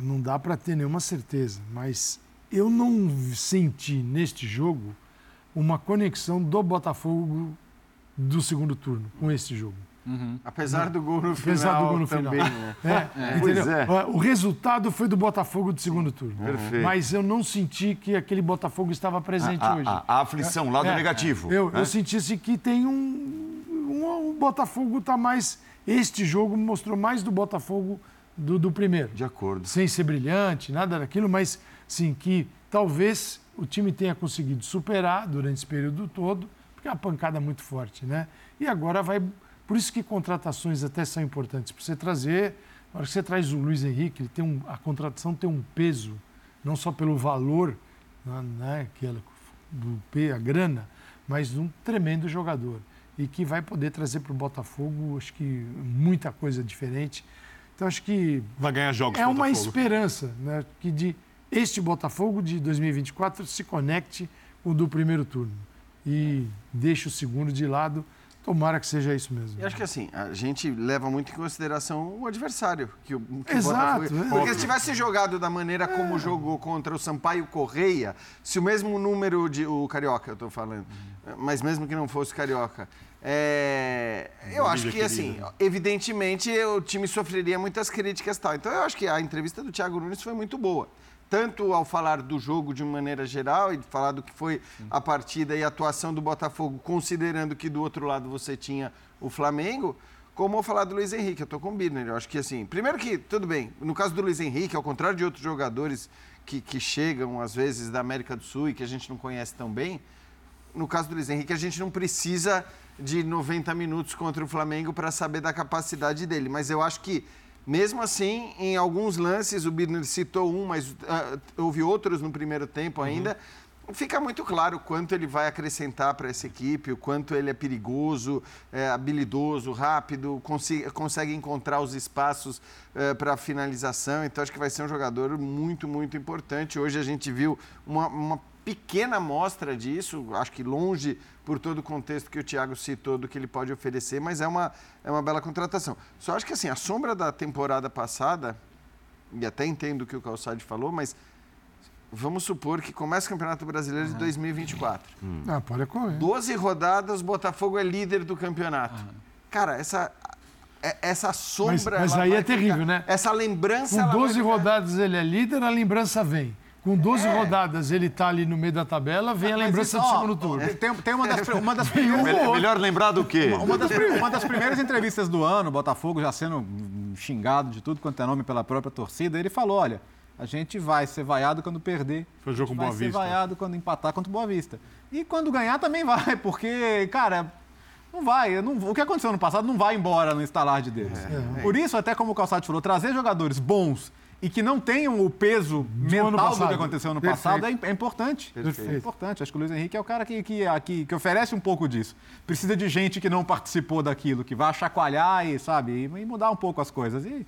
não dá para ter nenhuma certeza, mas eu não senti neste jogo uma conexão do Botafogo do segundo turno com este jogo. Uhum. Apesar do gol no final. Apesar do gol no também, final. Né? É, é. Entendeu? É. O resultado foi do Botafogo do segundo turno. Perfeito. Mas eu não senti que aquele Botafogo estava presente a, hoje. A, a aflição, lado é. negativo. Eu, eu senti assim, que tem um. um o Botafogo está mais. Este jogo mostrou mais do Botafogo do, do primeiro. De acordo. Sem ser brilhante, nada daquilo, mas sim que talvez o time tenha conseguido superar durante esse período todo, porque é uma pancada muito forte, né? E agora vai. Por isso que contratações até são importantes, para você trazer. Na hora que você traz o Luiz Henrique, ele tem um, a contratação tem um peso, não só pelo valor, né, que é do, a grana, mas um tremendo jogador. E que vai poder trazer para o Botafogo, acho que muita coisa diferente. Então, acho que. Vai ganhar jogos É uma Botafogo. esperança, né? Que de este Botafogo de 2024 se conecte com o do primeiro turno. E deixe o segundo de lado. Tomara que seja isso mesmo. E acho que assim, a gente leva muito em consideração o adversário. Que o, que Exato, o Botafogo... é. Porque se tivesse jogado da maneira como jogou contra o Sampaio Correia, se o mesmo número de. O Carioca, eu estou falando. Mas mesmo que não fosse Carioca. é, Eu acho que, assim, evidentemente, o time sofreria muitas críticas e tal. Então, eu acho que a entrevista do Thiago Nunes foi muito boa. Tanto ao falar do jogo de maneira geral e falar do que foi a partida e a atuação do Botafogo, considerando que do outro lado você tinha o Flamengo, como ao falar do Luiz Henrique. Eu estou com o Birner. Eu acho que, assim, primeiro que, tudo bem, no caso do Luiz Henrique, ao contrário de outros jogadores que, que chegam, às vezes, da América do Sul e que a gente não conhece tão bem, no caso do Luiz Henrique, a gente não precisa de 90 minutos contra o Flamengo para saber da capacidade dele. Mas eu acho que, mesmo assim, em alguns lances, o Birner citou um, mas ah, houve outros no primeiro tempo ainda. Fica muito claro o quanto ele vai acrescentar para essa equipe, o quanto ele é perigoso, é habilidoso, rápido, consi- consegue encontrar os espaços para finalização. Então, acho que vai ser um jogador muito, muito importante. Hoje a gente viu uma, uma pequena amostra disso, acho que longe por todo o contexto que o Thiago citou do que ele pode oferecer, mas é uma, é uma bela contratação. Só acho que assim, a sombra da temporada passada, e até entendo o que o Calçade falou, mas vamos supor que começa o Campeonato Brasileiro de 2024. Ah, pode correr. 12 rodadas, Botafogo é líder do campeonato. Cara, essa, é- essa Mas, sombra. mas ela aí é terrível, ficar- né? Essa lembrança. Com ela vai 12 ficar- rodadas ele é líder, a lembrança vem. Com 12 É. rodadas ele está ali no meio da tabela, vem a Mas lembrança isso, do segundo turno. Tem, tem uma das, uma das primeiras. Melhor lembrar do quê? Uma das, pri- uma das primeiras entrevistas do ano, o Botafogo já sendo hum, xingado de tudo quanto é nome pela própria torcida, ele falou: olha, a gente vai ser vaiado quando perder. Foi o jogo com vai Boa ser Vista. vaiado quando empatar contra o Boa Vista. E quando ganhar também vai, porque, cara, não vai. não- o que aconteceu no passado não vai embora no instalar de dedos. Por isso, até como o Calçado falou, trazer jogadores bons e que não tenham o peso mental do que aconteceu no Perfeito. passado é, é importante. Perfeito. É importante. Acho que o Luiz Henrique é o cara que, que, que, que oferece um pouco disso. Precisa de gente que não participou daquilo, que vai chacoalhar e, sabe, e, e mudar um pouco as coisas. E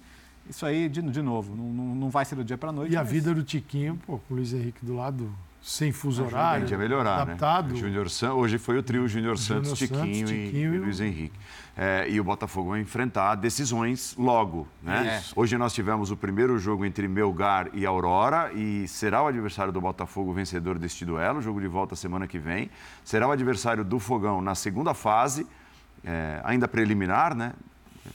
isso aí, de, de novo, não, não, não vai ser do dia para noite. E a mas- vida do Tiquinho, pô, com o Luiz Henrique do lado, sem fuso Ajuda horário, a gente a melhorar, adaptado. né? Júnior San- hoje foi o trio Júnior Santos, Santos, Tiquinho, e- Tiquinho e, e Luiz Henrique. É, e o Botafogo vai enfrentar decisões logo, né? É. Hoje nós tivemos o primeiro jogo entre Melgar e Aurora e será o adversário do Botafogo o vencedor deste duelo, jogo de volta semana que vem. Será o adversário do Fogão na segunda fase, é, ainda preliminar, né?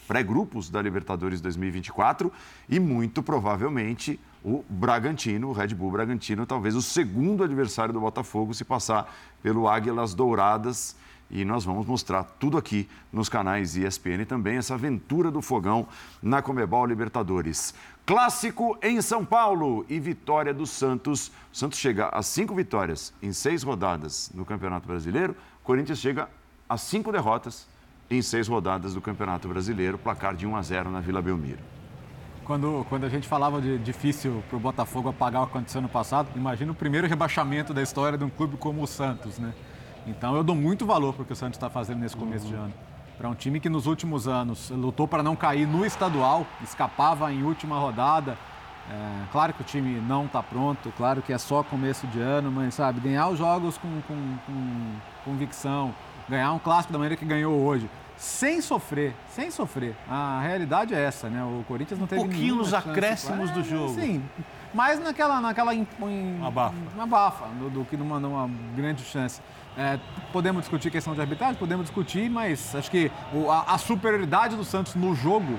Pré-grupos da Libertadores 2024 e muito provavelmente o Bragantino, o Red Bull Bragantino, talvez o segundo adversário do Botafogo se passar pelo Águilas Douradas. E nós vamos mostrar tudo aqui nos canais ESPN também, essa aventura do fogão na Comebol Libertadores. Clássico em São Paulo e vitória do Santos. O Santos chega a cinco vitórias em seis rodadas no Campeonato Brasileiro. O Corinthians chega a cinco derrotas em seis rodadas do Campeonato Brasileiro, placar de 1 a 0 na Vila Belmiro. Quando, quando a gente falava de difícil para o Botafogo apagar o que aconteceu no passado, imagina o primeiro rebaixamento da história de um clube como o Santos, né? Então eu dou muito valor para o que o Santos está fazendo nesse começo de ano. Para um time que nos últimos anos lutou para não cair no estadual, escapava em última rodada. É, claro que o time não está pronto, claro que é só começo de ano, mas sabe, ganhar os jogos com, com, com convicção, ganhar um clássico da maneira que ganhou hoje, sem sofrer, sem sofrer. A realidade é essa, né? O Corinthians não teve pouquinho nenhuma nos acréscimos do jogo. Sim, mas naquela, naquela em, em- Abafa. uma bafa, do, do que numa, numa grande chance. É, podemos discutir questão de arbitragem, podemos discutir, mas acho que o- a, a superioridade do Santos no jogo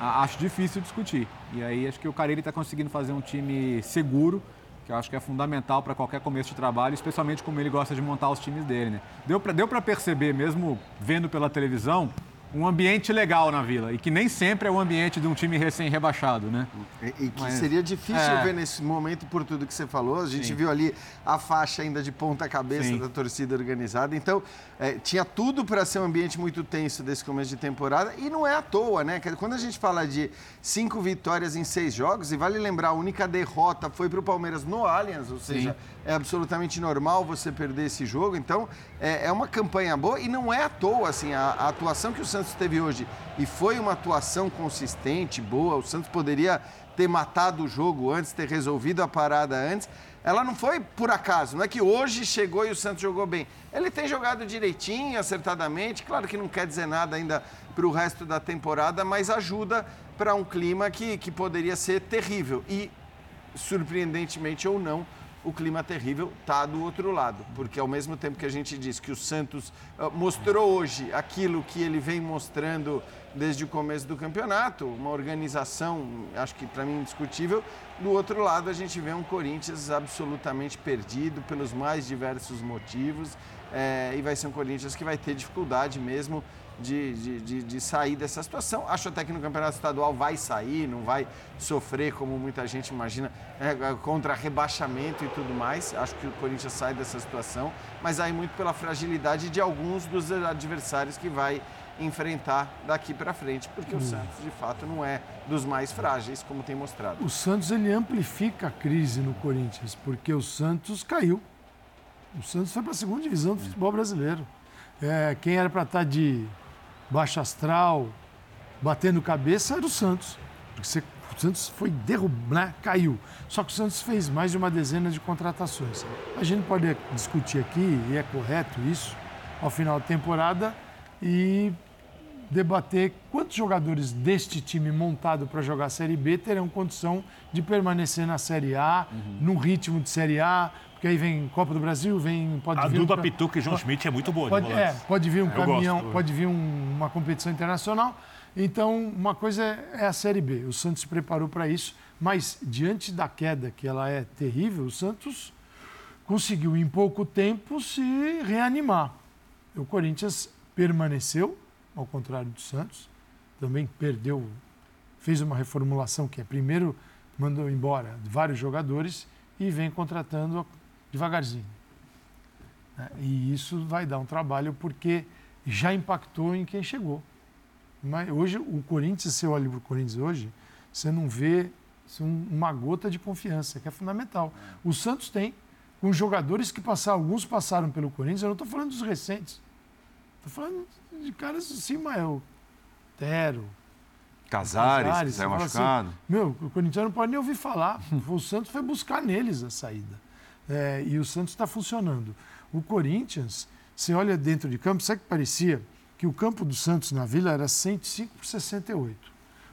a- acho difícil discutir. E aí acho que o Carille está conseguindo fazer um time seguro, que eu acho que é fundamental para qualquer começo de trabalho, especialmente como ele gosta de montar os times dele. Né? Deu para deu perceber, mesmo vendo pela televisão, um ambiente legal na Vila e que nem sempre é o ambiente de um time recém-rebaixado, né? E, e que Mas- seria difícil É. ver nesse momento por tudo que você falou. A gente Sim. viu ali a faixa ainda de ponta cabeça Sim. da torcida organizada. Então, é, tinha tudo para ser um ambiente muito tenso desse começo de temporada e não é à toa, né? Quando a gente fala de cinco vitórias em seis jogos, e vale lembrar, a única derrota foi para o Palmeiras no Allianz, ou seja, é absolutamente normal você perder esse jogo. Então, é, é uma campanha boa e não é à toa, assim, a, a atuação que o Santos teve hoje e foi uma atuação consistente, boa. O Santos poderia ter matado o jogo antes, ter resolvido a parada antes. Ela não foi por acaso, não é que hoje chegou e o Santos jogou bem. Ele tem jogado direitinho, acertadamente. Claro que não quer dizer nada ainda para o resto da temporada, mas ajuda para um clima que, que poderia ser terrível. E surpreendentemente ou não, o clima terrível está do outro lado, porque ao mesmo tempo que a gente diz que o Santos ah, mostrou hoje aquilo que ele vem mostrando desde o começo do campeonato, uma organização, acho que para mim indiscutível, do outro lado a gente vê um Corinthians absolutamente perdido pelos mais diversos motivos, eh, e vai ser um Corinthians que vai ter dificuldade mesmo de, de, de, de sair dessa situação. Acho até que no campeonato estadual vai sair, não vai sofrer como muita gente imagina, é, contra rebaixamento e tudo mais. Acho que o Corinthians sai dessa situação, mas aí muito pela fragilidade de alguns dos adversários que vai enfrentar daqui para frente, porque o Hum. Santos de fato não é dos mais frágeis, como tem mostrado. O Santos ele amplifica a crise no Corinthians, porque o Santos caiu. O Santos foi para a segunda divisão do futebol brasileiro. É, quem era para estar de baixo astral, batendo cabeça, era o Santos. Porque você- o Santos foi derrubado, né? caiu. Só que o Santos fez mais de uma dezena de contratações. A gente pode discutir aqui, e é correto isso, ao final da temporada, e debater quantos jogadores deste time montado para jogar a Série B terão condição de permanecer na Série A, num ritmo de Série A, porque aí vem Copa do Brasil, vem pode A vir um dupla ca- Pituca e João Schmidt é muito boa de Pode, é, volante. pode vir um caminhão, gosto. pode vir um- uma competição internacional. Então, uma coisa é a Série B. O Santos se preparou para isso, mas diante da queda que ela é terrível, o Santos conseguiu em pouco tempo se reanimar. O Corinthians permaneceu, ao contrário do Santos, também perdeu, fez uma reformulação que é primeiro mandou embora vários jogadores e vem contratando devagarzinho. né? E isso vai dar um trabalho porque já impactou em quem chegou. Mas hoje, o Corinthians, você olha para o Corinthians hoje, você não vê assim, uma gota de confiança, que é fundamental. O Santos tem, com jogadores que passaram, alguns passaram pelo Corinthians, eu não estou falando dos recentes. Estou falando de caras assim, Mael, Tero, Casares, Casares, que saiu assim, machucado. meu, o Corinthians não pode nem ouvir falar. o Santos foi buscar neles a saída. É, e o Santos está funcionando. O Corinthians, você olha dentro de campo, sabe que parecia que o campo do Santos na Vila era 105 por 68.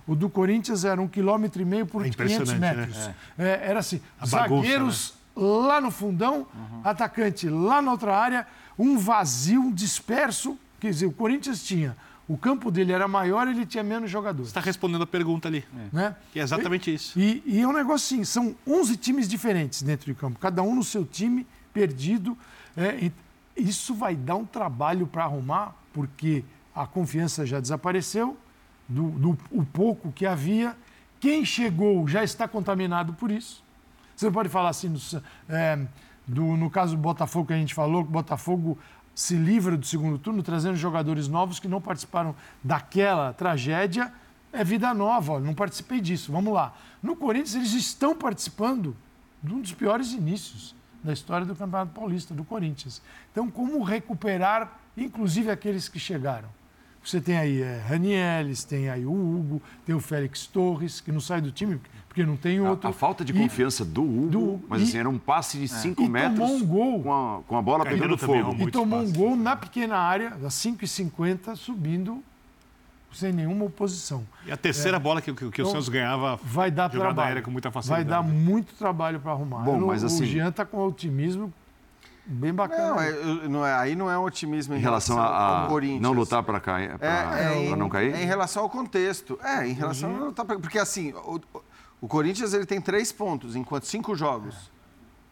O do Corinthians era um quilômetro e meio por É 500 impressionante, né? metros. É, era assim, A bagunça, Uhum. zagueiros lá no fundão, atacante lá na outra área, um vazio, um disperso. Quer dizer, o Corinthians tinha... O campo dele era maior, ele tinha menos jogadores. Você está respondendo a pergunta ali. Né? Que é exatamente isso. E, e é um negócio assim, são 11 times diferentes dentro de campo, cada um no seu time, perdido. É, e isso vai dar um trabalho para arrumar, porque a confiança já desapareceu, do, do o pouco que havia. Quem chegou já está contaminado por isso. Você pode falar assim, no, é, do, no caso do Botafogo que a gente falou, que o Botafogo se livra do segundo turno, trazendo jogadores novos que não participaram daquela tragédia. É vida nova, não participei disso. Vamos lá. No Corinthians, eles estão participando de um dos piores inícios da história do Campeonato Paulista, do Corinthians. Então, como recuperar, inclusive, aqueles que chegaram? Você tem aí é, Ranielis, tem aí o Hugo, tem o Félix Torres, que não sai do time porque não tem outro. A, a falta de E- confiança do Hugo, mas e- assim, era um passe de 5 e metros tomou um gol. com, a, com a bola pegando fogo. E tomou um gol na pequena área, às 5h50, subindo sem nenhuma oposição. E a terceira É. bola que, que- que o Então, Santos ganhava vai dar trabalho. com muita Vai facilidade. dar muito trabalho para arrumar. Bom, mas assim- O Jean está com otimismo bem bacana. Não, é, não é- aí não é um otimismo em, Em relação a, ao a Corinthians. não lutar para cair, pra, É, é, não cair? é em relação ao contexto. É, em relação a não lutar pra- Porque assim, o, o Corinthians ele tem três pontos enquanto cinco jogos.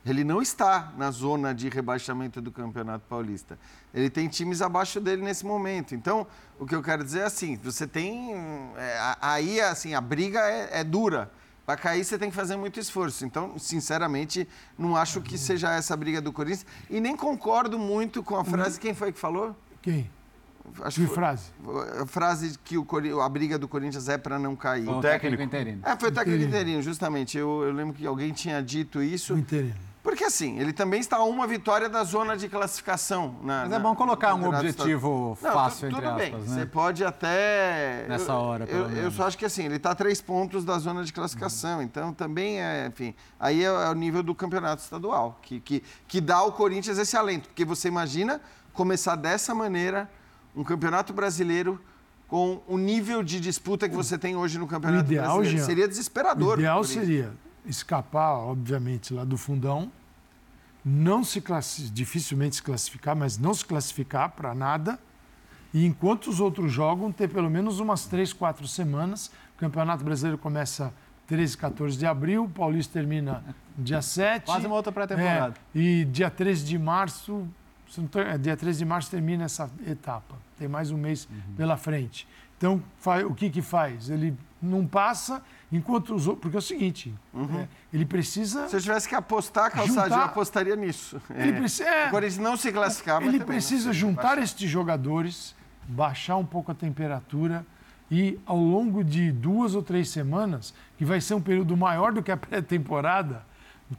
Ele não está na zona de rebaixamento do Campeonato Paulista. Ele tem times abaixo dele nesse momento. Então, o que eu quero dizer é assim, você tem... É, aí, assim, a briga é, é dura. Para cair, você tem que fazer muito esforço. Então, sinceramente, não acho que seja essa briga do Corinthians. E nem concordo muito com a frase... Quem foi que falou? Quem? Acho que foi- frase? A frase que o, a briga do Corinthians é para não cair. O técnico interino. É, foi o técnico Interino. interino, justamente. Eu, eu lembro que alguém tinha dito isso. O interino. Porque assim, ele também está a uma vitória da zona de classificação. Na, Mas na- é bom colocar um objetivo estadual. fácil, tu- entre tudo bem. aspas, Você né? pode até. Nessa eu- hora, pelo eu, eu menos. só acho que assim, ele está a três pontos da zona de classificação. Então também é, enfim. Aí é, é o nível do campeonato estadual, que, que, que dá ao Corinthians esse alento. Porque você imagina começar dessa maneira um campeonato brasileiro com o nível de disputa que você tem hoje no O campeonato ideal, brasileiro. Jean, Seria desesperador. O ideal seria escapar, obviamente, lá do fundão, não se classi- dificilmente se classificar, mas não se classificar para nada. E enquanto os outros jogam, ter pelo menos umas três, quatro semanas. O Campeonato Brasileiro começa 13, 14 de abril, o Paulista termina dia 7. Quase uma outra pré-temporada. É, e dia 13 de março, é, dia 13 de março termina essa etapa. Tem mais um mês Uhum. pela frente. Então, o que que faz? Ele não passa, enquanto os outros... Porque é o seguinte, é, ele precisa... Se eu tivesse que apostar, Calçadinho, Juntar- eu apostaria nisso. Ele É. precisa, é, O Corinthians não se classificar, mas ele precisa juntar estes jogadores, baixar um pouco a temperatura e, ao longo de duas ou três semanas, que vai ser um período maior do que a pré-temporada,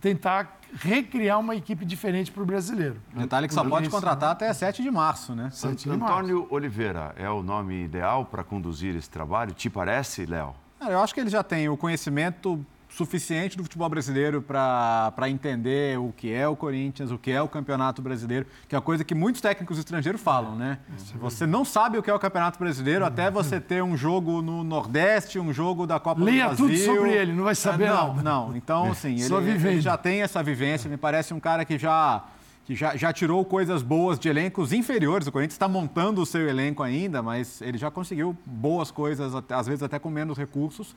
tentar recriar uma equipe diferente para o brasileiro. Detalhe que só pode contratar até 7 de março, né? Antônio Oliveira é o nome ideal para conduzir esse trabalho? Te parece, Léo? Eu acho que ele já tem o conhecimento suficiente do futebol brasileiro para entender o que é o Corinthians, o que é o Campeonato Brasileiro, que é uma coisa que muitos técnicos estrangeiros falam, né? Você não sabe o que é o Campeonato Brasileiro até você ter um jogo no Nordeste, um jogo da Copa Leia do Brasil. tudo sobre ele, não vai saber Ah, não, nada. Não, então, assim, ele, ele já tem essa vivência, me parece um cara que já que já, já tirou coisas boas de elencos inferiores. O Corinthians está montando o seu elenco ainda, mas ele já conseguiu boas coisas, às vezes até com menos recursos.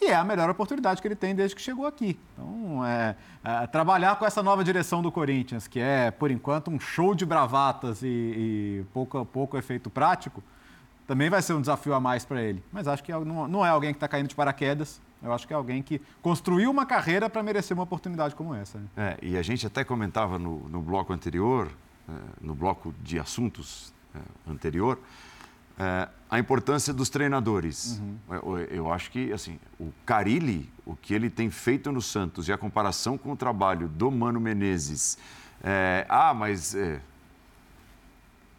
E é a melhor oportunidade que ele tem desde que chegou aqui. Então, é, é, trabalhar com essa nova direção do Corinthians, que é, por enquanto, um show de bravatas e, e pouco, pouco efeito prático, também vai ser um desafio a mais para ele. Mas acho que não, não é alguém que está caindo de paraquedas. Eu acho que é alguém que construiu uma carreira para merecer uma oportunidade como essa. né? É, e a gente até comentava no, no bloco anterior, eh, no bloco de assuntos eh, anterior, eh, a importância dos treinadores. Eu, eu acho que, assim, o Carilli, o que ele tem feito no Santos e a comparação com o trabalho do Mano Menezes. eh, ah, mas eh,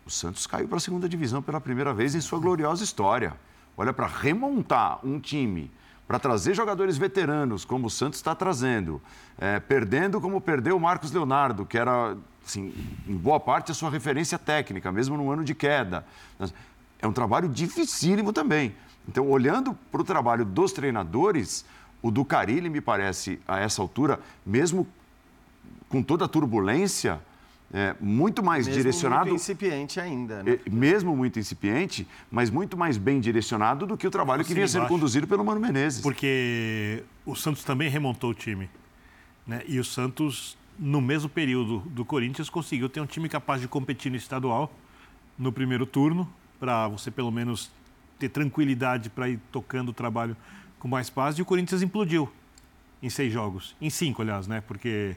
o Santos caiu para a segunda divisão pela primeira vez em sua gloriosa história. Olha, para remontar um time, para trazer jogadores veteranos, como o Santos está trazendo, é, perdendo como perdeu o Marcos Leonardo, que era, assim, em boa parte, a sua referência técnica, mesmo no ano de queda. É um trabalho dificílimo também. Então, olhando para o trabalho dos treinadores, o do Carilli, me parece, a essa altura, mesmo com toda a turbulência, é, muito mais Mesmo direcionado. muito incipiente ainda, né? É, mesmo muito incipiente, mas muito mais bem direcionado do que o trabalho que vinha sendo conduzido pelo Mano Menezes. Porque o Santos também remontou o time. Né? E o Santos, no mesmo período do Corinthians, conseguiu ter um time capaz de competir no estadual no primeiro turno, para você pelo menos ter tranquilidade para ir tocando o trabalho com mais paz. E o Corinthians implodiu em seis jogos. Em cinco, aliás, né? Porque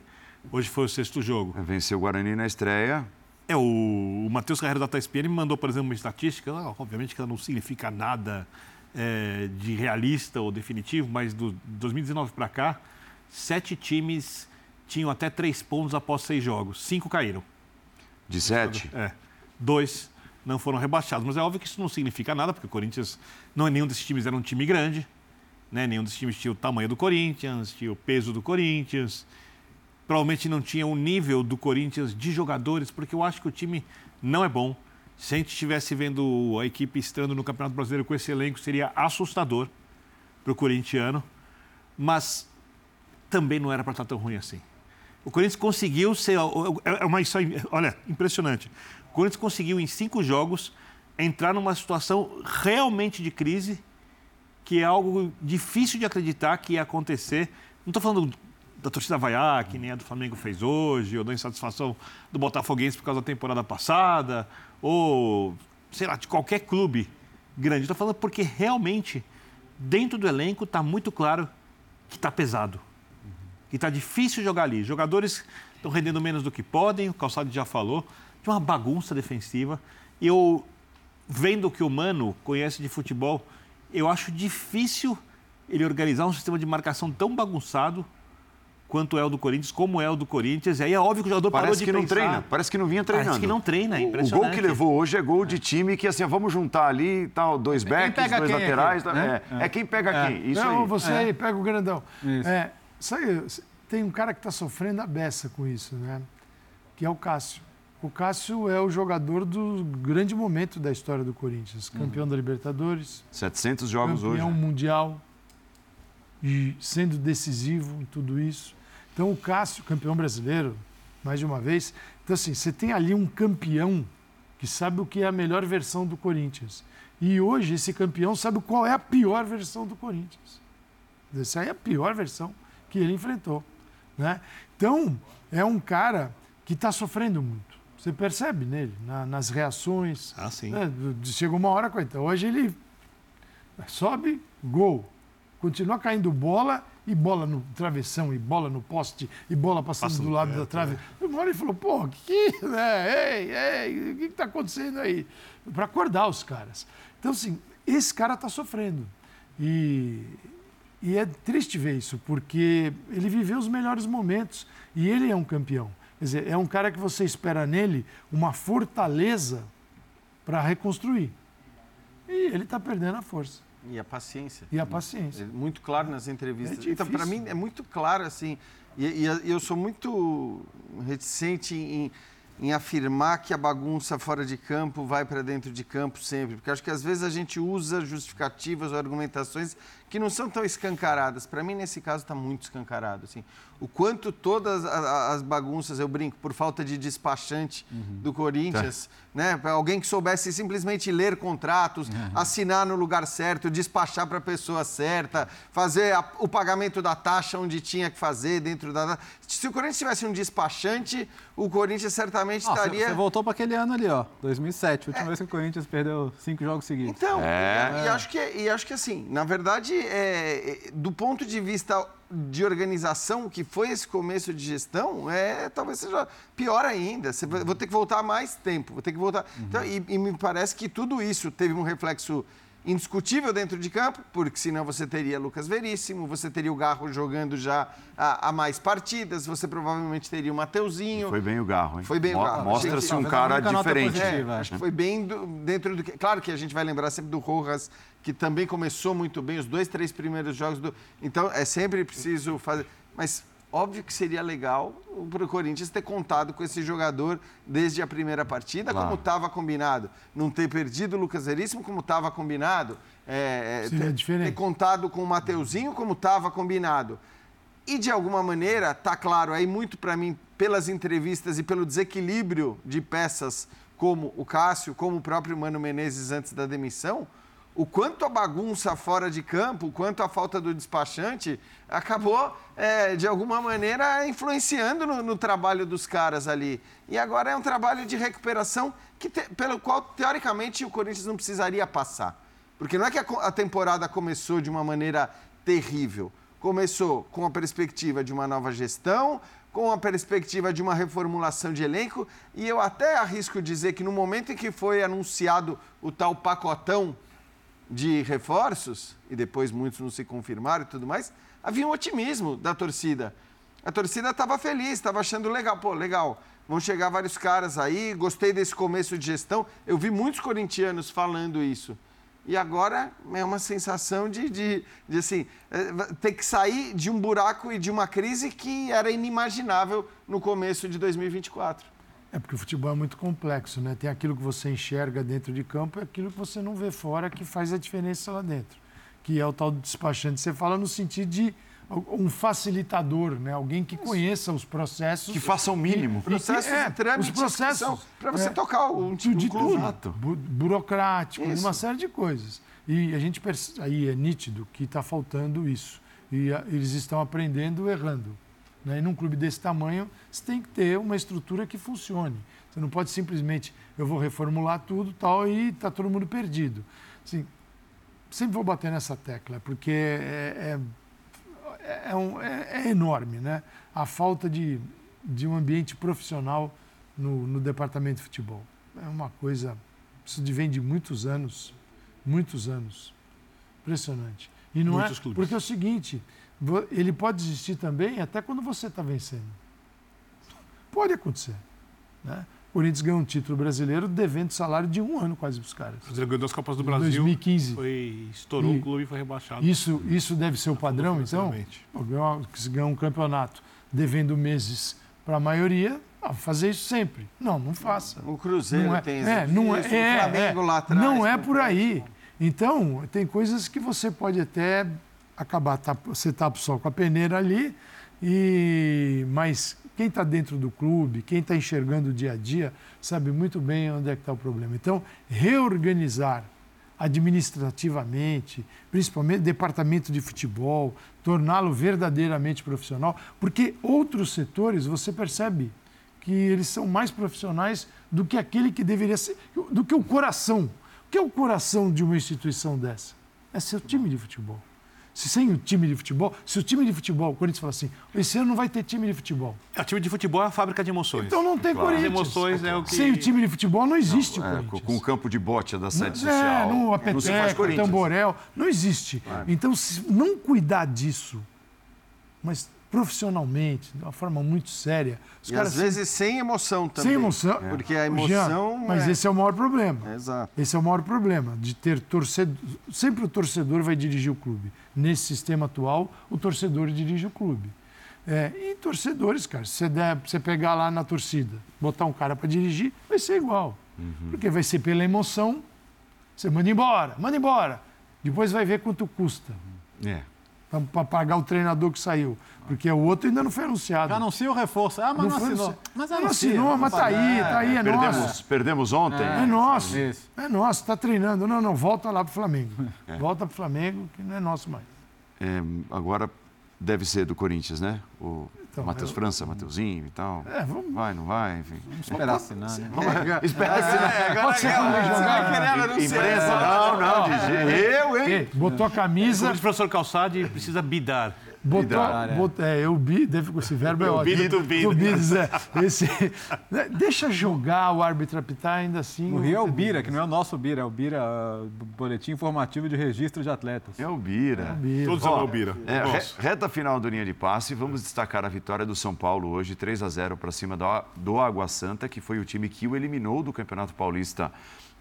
hoje foi o sexto jogo. Venceu o Guarani na estreia. É, o, o Matheus Carreiro da TSPN me mandou, por exemplo, uma estatística, ah, obviamente que ela não significa nada é, de realista ou definitivo, mas do 2019 para cá, sete times tinham até três pontos após seis jogos. Cinco caíram. De sete? É. Dois não foram rebaixados. Mas é óbvio que isso não significa nada, porque o Corinthians, não, nenhum desses times era um time grande, né? nenhum desses times tinha o tamanho do Corinthians, tinha o peso do Corinthians provavelmente não tinha o nível do Corinthians de jogadores, porque eu acho que o time não é bom. Se a gente estivesse vendo a equipe estando no Campeonato Brasileiro com esse elenco, seria assustador para o corintiano. Mas também não era para estar tão ruim assim. O Corinthians conseguiu ser. É uma, isso aí, olha, impressionante. O Corinthians conseguiu, em cinco jogos, entrar numa situação realmente de crise, que é algo difícil de acreditar que ia acontecer. Não estou falando da torcida vaiar, que nem a do Flamengo fez hoje, ou da insatisfação do Botafoguense por causa da temporada passada, ou, sei lá, de qualquer clube grande. Estou falando porque realmente, dentro do elenco, está muito claro que está pesado. Que está difícil jogar ali. Jogadores estão rendendo menos do que podem, o Calçado já falou, de uma bagunça defensiva. Eu, vendo o que o Mano conhece de futebol, eu acho difícil ele organizar um sistema de marcação tão bagunçado quanto é o do Corinthians, como é o do Corinthians. E aí é óbvio que o jogador Parece parou de que não pensar. treina, parece que não vinha treinando. Parece que não treina, é O- gol que levou hoje é gol de time que, assim, vamos juntar ali e tal, dois backs, dois laterais. aqui, tá- né? é, é quem pega É. quem. Isso não, aí. você É. aí, pega o grandão. Isso. É, sabe, tem um cara que está sofrendo a beça com isso, né? Que é o Cássio. O Cássio é o jogador do grande momento da história do Corinthians. Campeão da Libertadores, 700 jogos hoje. campeão né? mundial e sendo decisivo em tudo isso. Então o Cássio, campeão brasileiro, mais de uma vez. Então assim, você tem ali um campeão que sabe o que é a melhor versão do Corinthians. E hoje esse campeão sabe qual é a pior versão do Corinthians. Essa aí é a pior versão que ele enfrentou. Né? Então, é um cara que está sofrendo muito. Você percebe nele, na- nas reações. Ah, sim. né? Chegou uma hora, coitado. Hoje ele sobe, gol. Continua caindo bola e bola no travessão, e bola no poste, e bola passando Passa do lado teto, da trave. Uma hora ele falou, pô, que, que né? Ei, ei, o que está acontecendo aí? Para acordar os caras. Então, assim, esse cara está sofrendo. E, e é triste ver isso, porque ele viveu os melhores momentos e ele é um campeão. Quer dizer, é um cara que você espera nele uma fortaleza para reconstruir. E ele está perdendo a força. E a paciência. E a paciência. É muito claro nas entrevistas. É então, para mim, é muito claro, assim. E, e eu sou muito reticente em, em afirmar que a bagunça fora de campo vai para dentro de campo sempre. Porque acho que às vezes a gente usa justificativas ou argumentações que não são tão escancaradas. Para mim, nesse caso, está muito escancarado. Assim. O quanto todas as bagunças, eu brinco, por falta de despachante do Corinthians, né? Pra Alguém que soubesse simplesmente ler contratos, assinar no lugar certo, despachar para a pessoa certa, fazer a- o pagamento da taxa onde tinha que fazer dentro da. Se o Corinthians tivesse um despachante, o Corinthians certamente Ah, você- estaria. Você voltou para aquele ano ali, ó, 2007, última vez que o Corinthians perdeu cinco jogos seguidos. Então, É. e, e acho que, e acho que assim, na verdade, é, é, do ponto de vista de organização, que foi esse começo de gestão, é, talvez seja pior ainda. Você vai- vou ter que voltar mais tempo, vou ter que voltar. Então, e, e me parece que tudo isso teve um reflexo indiscutível dentro de campo, porque senão você teria Lucas Veríssimo, você teria o Garro jogando já há, há mais partidas, você provavelmente teria o Mateuzinho. Foi bem o Garro, hein? Foi bem o Mo- Garro. Mostra-se um cara a diferente. positiva, É, acho que foi bem do- dentro do que. Claro que a gente vai lembrar sempre do Rojas, que também começou muito bem os dois, três primeiros jogos do. Então é sempre preciso fazer. Mas óbvio que seria legal para o Corinthians ter contado com esse jogador desde a primeira partida, Claro. como estava combinado. Não ter perdido o Lucas Veríssimo, como estava combinado. É, é, Seria ter, diferente. ter contado com o Mateuzinho, como estava combinado. E de alguma maneira, tá claro aí muito para mim pelas entrevistas e pelo desequilíbrio de peças como o Cássio, como o próprio Mano Menezes antes da demissão, o quanto a bagunça fora de campo, o quanto a falta do despachante acabou é, de alguma maneira influenciando no, no trabalho dos caras ali. E agora é um trabalho de recuperação que te- pelo qual teoricamente o Corinthians não precisaria passar. Porque não é que a, a temporada começou de uma maneira terrível. Começou com a perspectiva de uma nova gestão, com a perspectiva de uma reformulação de elenco, e eu até arrisco dizer que no momento em que foi anunciado o tal pacotão de reforços, e depois muitos não se confirmaram e tudo mais, havia um otimismo da torcida. A torcida estava feliz, estava achando legal. Pô, legal, vão chegar vários caras aí, gostei desse começo de gestão. Eu vi muitos corintianos falando isso. E agora é uma sensação de, de, de assim, eh, ter que sair de um buraco e de uma crise que era inimaginável no começo de 2024. É porque o futebol é muito complexo, né? Tem aquilo que você enxerga dentro de campo e aquilo que você não vê fora que faz a diferença lá dentro. Que é o tal do despachante. Você fala no sentido de um facilitador, né? Alguém que conheça os processos. Que faça o mínimo. E Processos é, e trâmites os processos para você tocar um, de, de um clube. tudo. Bu- burocrático, Isso. uma série de coisas. E a gente perce- aí é nítido que está faltando isso. E a- eles estão aprendendo errando. Né? E num clube desse tamanho, você tem que ter uma estrutura que funcione. Você não pode simplesmente, eu vou reformular tudo tal e está todo mundo perdido. Assim, sempre vou bater nessa tecla, porque é, é, é, um, é, é enorme, né? A falta de, de um ambiente profissional no, no departamento de futebol. É uma coisa, isso vem de muitos anos, muitos anos. Impressionante. E não Muitos é, clubes. porque é o seguinte, ele pode existir também até quando você está vencendo. Pode acontecer. Né? O Corinthians ganhou um título brasileiro devendo salário de um ano quase para os caras. O Cruzeiro ganhou duas Copas do Em Brasil. 2015. Foi, estourou E o clube e foi rebaixado. Isso, isso deve ser o padrão, então? Pô, ganhou- Que se ganha um campeonato devendo meses para a maioria, ah, fazer isso sempre. Não, não faça. O Cruzeiro não é, tem é, não é, isso, é, o Flamengo é. lá atrás. Não é por aí. Então, tem coisas que você pode até acabar, tá, você tapa só com a peneira ali, e mas quem está dentro do clube, quem está enxergando o dia a dia, sabe muito bem onde é que está o problema. Então, reorganizar administrativamente, principalmente departamento de futebol, torná-lo verdadeiramente profissional, porque outros setores você percebe que eles são mais profissionais do que aquele que deveria ser, do que o coração. O que é o coração de uma instituição dessa? É seu time de futebol. Se sem o time de futebol, se o time de futebol, o Corinthians fala assim, esse ano não vai ter time de futebol. É, o time de futebol é a fábrica de emoções. Então não tem Claro. As Corinthians. emoções é o que... Sem o time de futebol não existe o É, Corinthians. com, com o campo de bote da sede Não- social. É, no não se faz apeteco, Corinthians. tamborel, não existe. Claro. Então, se não cuidar disso, mas profissionalmente, de uma forma muito séria, os E caras às vezes sem emoção também. sem emoção, Porque a Ô, Jean, emoção. mas é... esse é o maior problema. Exato. Esse é o maior problema de ter torcedor. Sempre o torcedor vai dirigir o clube. Nesse sistema atual, o torcedor dirige o clube. É, e torcedores, cara, se você, der, você pegar lá na torcida, botar um cara para dirigir, vai ser igual. Porque vai ser pela emoção, você manda embora, manda embora. Depois vai ver quanto custa É. para pagar o treinador que saiu. Porque o outro ainda não foi anunciado. Já anuncia o reforço. Ah, mas não, Não. Mas Não anuncia. assinou, mas tá aí, tá aí, é perdemos, nosso. perdemos ontem. É, nosso. Isso. É nosso, está treinando. Não, não, volta lá para o Flamengo. Volta para o Flamengo, que não é nosso mais. É, agora deve ser do Corinthians, né? O Então, Matheus eu- França, Mateuzinho e tal. É, vamos- Vai, não vai, enfim. Vamos esperar assinar, né? Espera assinar. Pode ser quando ele jogar. Imprensa, não, não, de jeito. Eu, hein? Ei, botou a camisa, Como diz o professor Calçade, precisa bidar. Botou, Bidar, botou, é, eu bi, deve, esse verbo é Eu ótimo. bido, tu bido. Tu bides, é. Esse, né, deixa jogar o árbitro apitar ainda assim. No Rio é o Bira, que não é o nosso Bira, é o Bira, uh, Boletim Informativo de Registro de Atletas. É o Bira. Bira. Todos amam o Bira. é, reta final do linha de passe, vamos destacar a vitória do São Paulo hoje, 3 a 0 para cima do, do Água Santa, que foi o time que o eliminou do Campeonato Paulista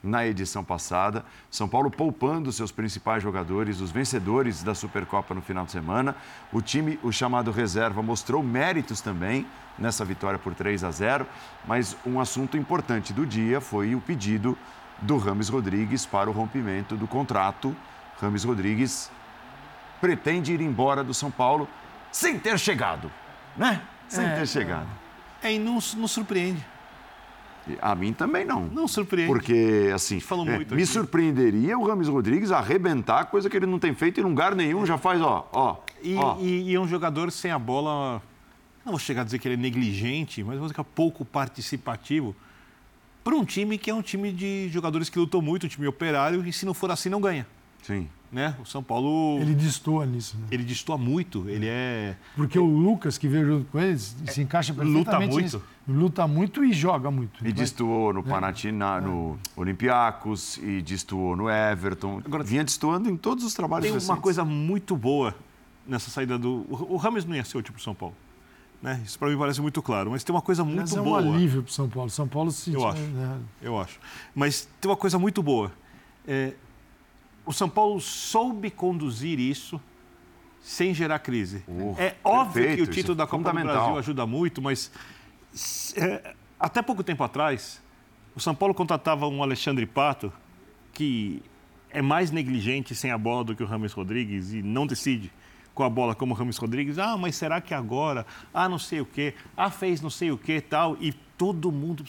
na edição passada. São Paulo poupando seus principais jogadores, os vencedores da Supercopa no final de semana. O time, o chamado reserva, mostrou méritos também nessa vitória por 3 a 0, mas um assunto importante do dia foi o pedido do Rames Rodrigues para o rompimento do contrato. Rames Rodrigues pretende ir embora do São Paulo sem ter chegado, né? Sem É, ter chegado. É, e não, não surpreende. A mim também não. Não surpreende. Porque, assim, falou é, muito me aqui. surpreenderia o Rames Rodrigues arrebentar, coisa que ele não tem feito em lugar nenhum, já faz, ó, ó, E, ó. e- e é um jogador sem a bola. Não vou chegar a dizer que ele é negligente, mas vou dizer que é pouco participativo. Para um time que é um time de jogadores que lutou muito, um time operário, e se não for assim, não ganha. Sim. Né? O São Paulo. Ele destoa nisso, né? Ele destoa muito. Ele é. Porque o Lucas, que veio junto com eles, se encaixa luta perfeitamente muito. nisso. Luta muito e joga muito. E destoou no Panathina, no Olympiacos, e destoou no Everton. Agora, vinha destoando em todos os trabalhos Tem uma recentes. coisa muito boa nessa saída do. O Rames não ia ser o tipo São Paulo. Né? Isso para mim parece muito claro. Mas tem uma coisa muito Mas é um boa. alívio para São Paulo. São Paulo se Eu acho. né? Eu acho. Mas tem uma coisa muito boa. É, o São Paulo soube conduzir isso sem gerar crise. Oh, é óbvio perfeito, que o título da Copa do. Brasil ajuda muito, mas é, até pouco tempo atrás, o São Paulo contratava um Alexandre Pato que é mais negligente sem a bola do que o Rames Rodrigues e não decide com a bola como o Rames Rodrigues. Ah, mas será que agora? Ah, não sei o quê. Ah, fez não sei o quê tal. E todo mundo,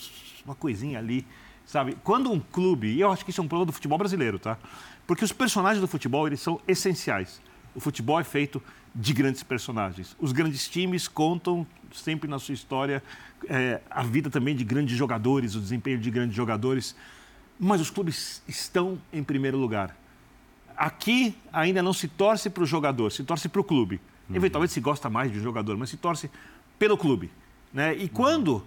uma coisinha ali, sabe? Quando um clube, e eu acho que isso é um problema do futebol brasileiro, tá? Porque os personagens do futebol, eles são essenciais. O futebol é feito de grandes personagens. Os grandes times contam sempre na sua história é, a vida também de grandes jogadores, o desempenho de grandes jogadores, mas os clubes estão em primeiro lugar. Aqui ainda não se torce para o jogador, se torce para o clube. Uhum. Eventualmente se gosta mais de um jogador, mas se torce pelo clube. Né? E quando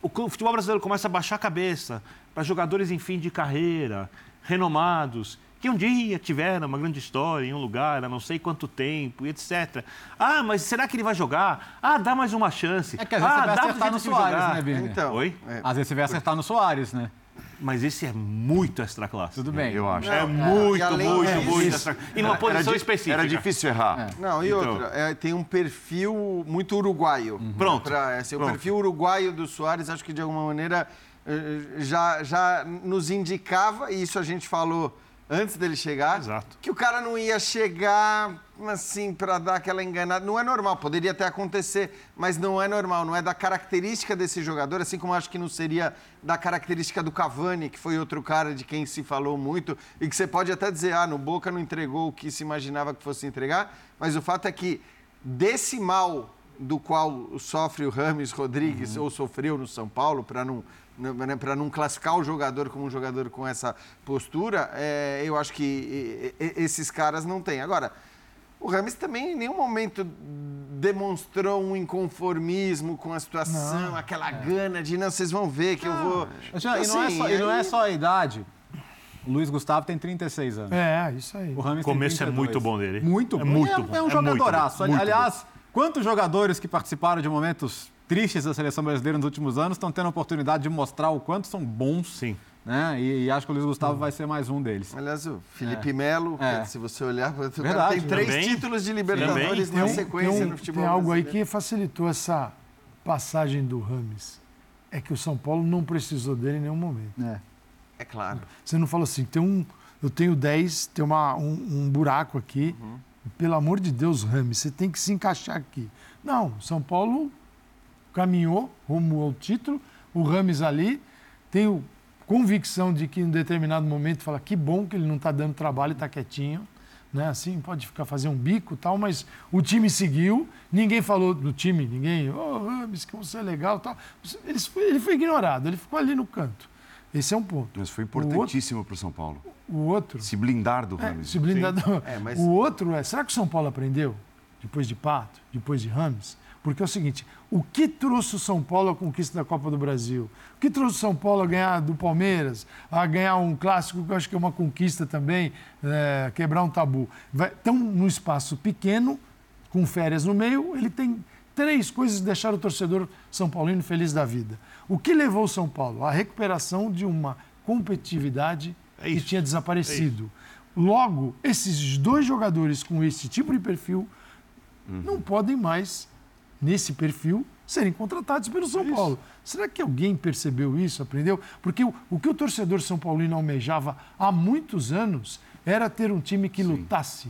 o futebol brasileiro começa a baixar a cabeça para jogadores em fim de carreira, renomados, que um dia tiveram uma grande história em um lugar há não sei quanto tempo, etc. Ah, mas será que ele vai jogar? Ah, dá mais uma chance. É que às vezes ah, você vai acertar no Soares, jogar. né, Birner? Então, Oi? É. Às vezes você vai acertar no Soares, né? Mas esse é muito extra classe. Tudo bem. Eu acho. É, é muito, muito, é, muito extra E numa posição era, específica. Era difícil errar. É. Não, e então. outra, é, tem um perfil muito uruguaio. Uhum. Pronto. Pra, assim, Pronto. O perfil uruguaio do Soares, acho que de alguma maneira eh, já, já nos indicava, e isso a gente falou antes dele chegar, Exato. que o cara não ia chegar assim para dar aquela enganada. Não é normal, poderia até acontecer, mas não é normal, não é da característica desse jogador, assim como acho que não seria da característica do Cavani, que foi outro cara de quem se falou muito e que você pode até dizer, ah, no Boca não entregou o que se imaginava que fosse entregar, mas o fato é que desse mal do qual sofre o Rames Rodrigues uhum. ou sofreu no São Paulo, para não né, para não classificar o jogador como um jogador com essa postura, é, eu acho que esses caras não têm. Agora, o Rames também em nenhum momento demonstrou um inconformismo com a situação, não, aquela é. gana de, não, vocês vão ver que não. eu vou. Assim, e, não é só, aí... e não é só a idade. O Luiz Gustavo tem 36 anos. É, isso aí. O Rames começo é muito bom dele. Muito é bom. Muito é, bom. é um jogadoraço. Aliás, quantos jogadores que participaram de momentos tristes da seleção brasileira nos últimos anos estão tendo a oportunidade de mostrar o quanto são bons. Sim. Né? E, e acho que o Luiz Gustavo vai ser mais um deles. Aliás, o Felipe é. Melo, é. se você olhar, Verdade, tem três também. títulos de Libertadores na sequência tem no futebol. Tem algo aí que facilitou essa passagem do Rames. É que o São Paulo não precisou dele em nenhum momento. É, é claro. Você não falou assim, tem um, eu tenho 10, tem uma, um, um buraco aqui. Uhum. Pelo amor de Deus, Rames, você tem que se encaixar aqui. Não, São Paulo caminhou rumo ao título. O Rames ali, tenho convicção de que em determinado momento fala que bom que ele não está dando trabalho e está quietinho. Né? Assim, pode ficar fazer um bico tal, mas o time seguiu, ninguém falou do time, ninguém, ô oh, Rames, que você é legal tal. Ele foi, ele foi ignorado, ele ficou ali no canto. Esse é um ponto. Mas foi importantíssimo para o São Paulo. O outro. Se blindar do é, Rames. se blindar do... É, mas... O outro é, será que o São Paulo aprendeu? Depois de Pato, depois de Rames? Porque é o seguinte: o que trouxe o São Paulo à conquista da Copa do Brasil? O que trouxe o São Paulo a ganhar do Palmeiras, a ganhar um clássico que eu acho que é uma conquista também, é, quebrar um tabu? então, num espaço pequeno, com férias no meio, ele tem três coisas que deixaram o torcedor São Paulino feliz da vida. O que levou o São Paulo? A recuperação de uma competitividade é que tinha desaparecido. É Logo, esses dois jogadores com esse tipo de perfil uhum. não podem mais nesse perfil serem contratados pelo São Paulo. Será que alguém percebeu isso, aprendeu? Porque o, o, que o torcedor São Paulino almejava há muitos anos era ter um time que Sim. lutasse.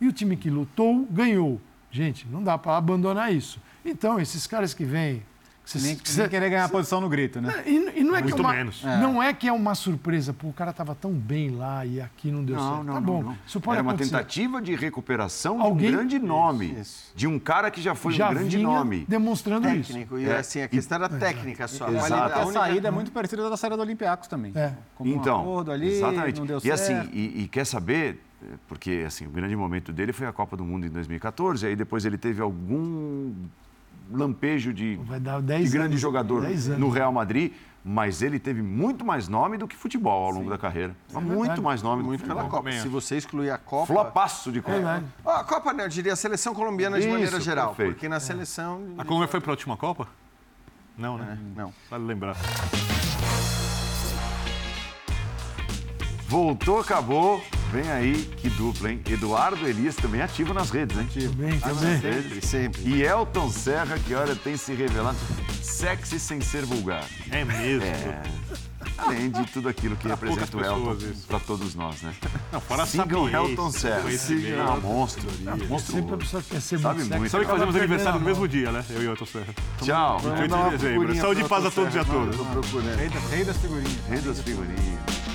E o time que lutou ganhou. Gente, não dá para abandonar isso. Então, esses caras que vêm você nem, nem querer ganhar cê, posição no grito, né? E, e não é Muito que é uma, menos. Não é que é uma surpresa, pô, o cara estava tão bem lá e aqui não deu não, certo. Não, tá não, bom, não. isso pode Era uma acontecer. tentativa de recuperação Alguém... de um grande nome. Isso, isso. De um cara que já foi já um grande nome. demonstrando Técnico, isso. E assim, a questão era técnica só. Exato. A, a saída é muito parecida da saída do Olympiacos também. É. Como então, um acordo ali, exatamente. não deu e certo. assim, e, e quer saber porque assim, o grande momento dele foi a Copa do Mundo em 2014, aí depois ele teve algum lampejo de, de grande anos, jogador no Real Madrid, mas ele teve muito mais nome do que futebol ao longo Sim. da carreira. É muito mais nome muito do que pela futebol. Copa. Se você excluir a Copa. Flopaço de Copa. É. A Copa, não, eu diria a seleção colombiana de Isso, maneira geral. Perfeito. Porque na seleção. A Colômbia foi para a última Copa? Não, né? É, não. Vale lembrar. Voltou, acabou. Vem aí, que dupla, hein? Eduardo Elias também ativo nas redes, hein? Ativo. Bem, também. Sempre, sempre. E Elton Serra, que olha, tem se revelado sexy sem ser vulgar. É mesmo? É. Além de tudo aquilo que representa o Elton para todos nós, né? Não, fora Sigam saber Elton Serra. Sigam. esse Não, monstro. Não, monstro. Sempre a pessoa quer ser Sabe muito muito. Sabe que fazemos aniversário no mesmo dia, né? Eu e o Elton Serra. Tchau. 28 de dezembro. Saúde e paz a todos e a todas. Rei das figurinhas. Rei das figurinhas.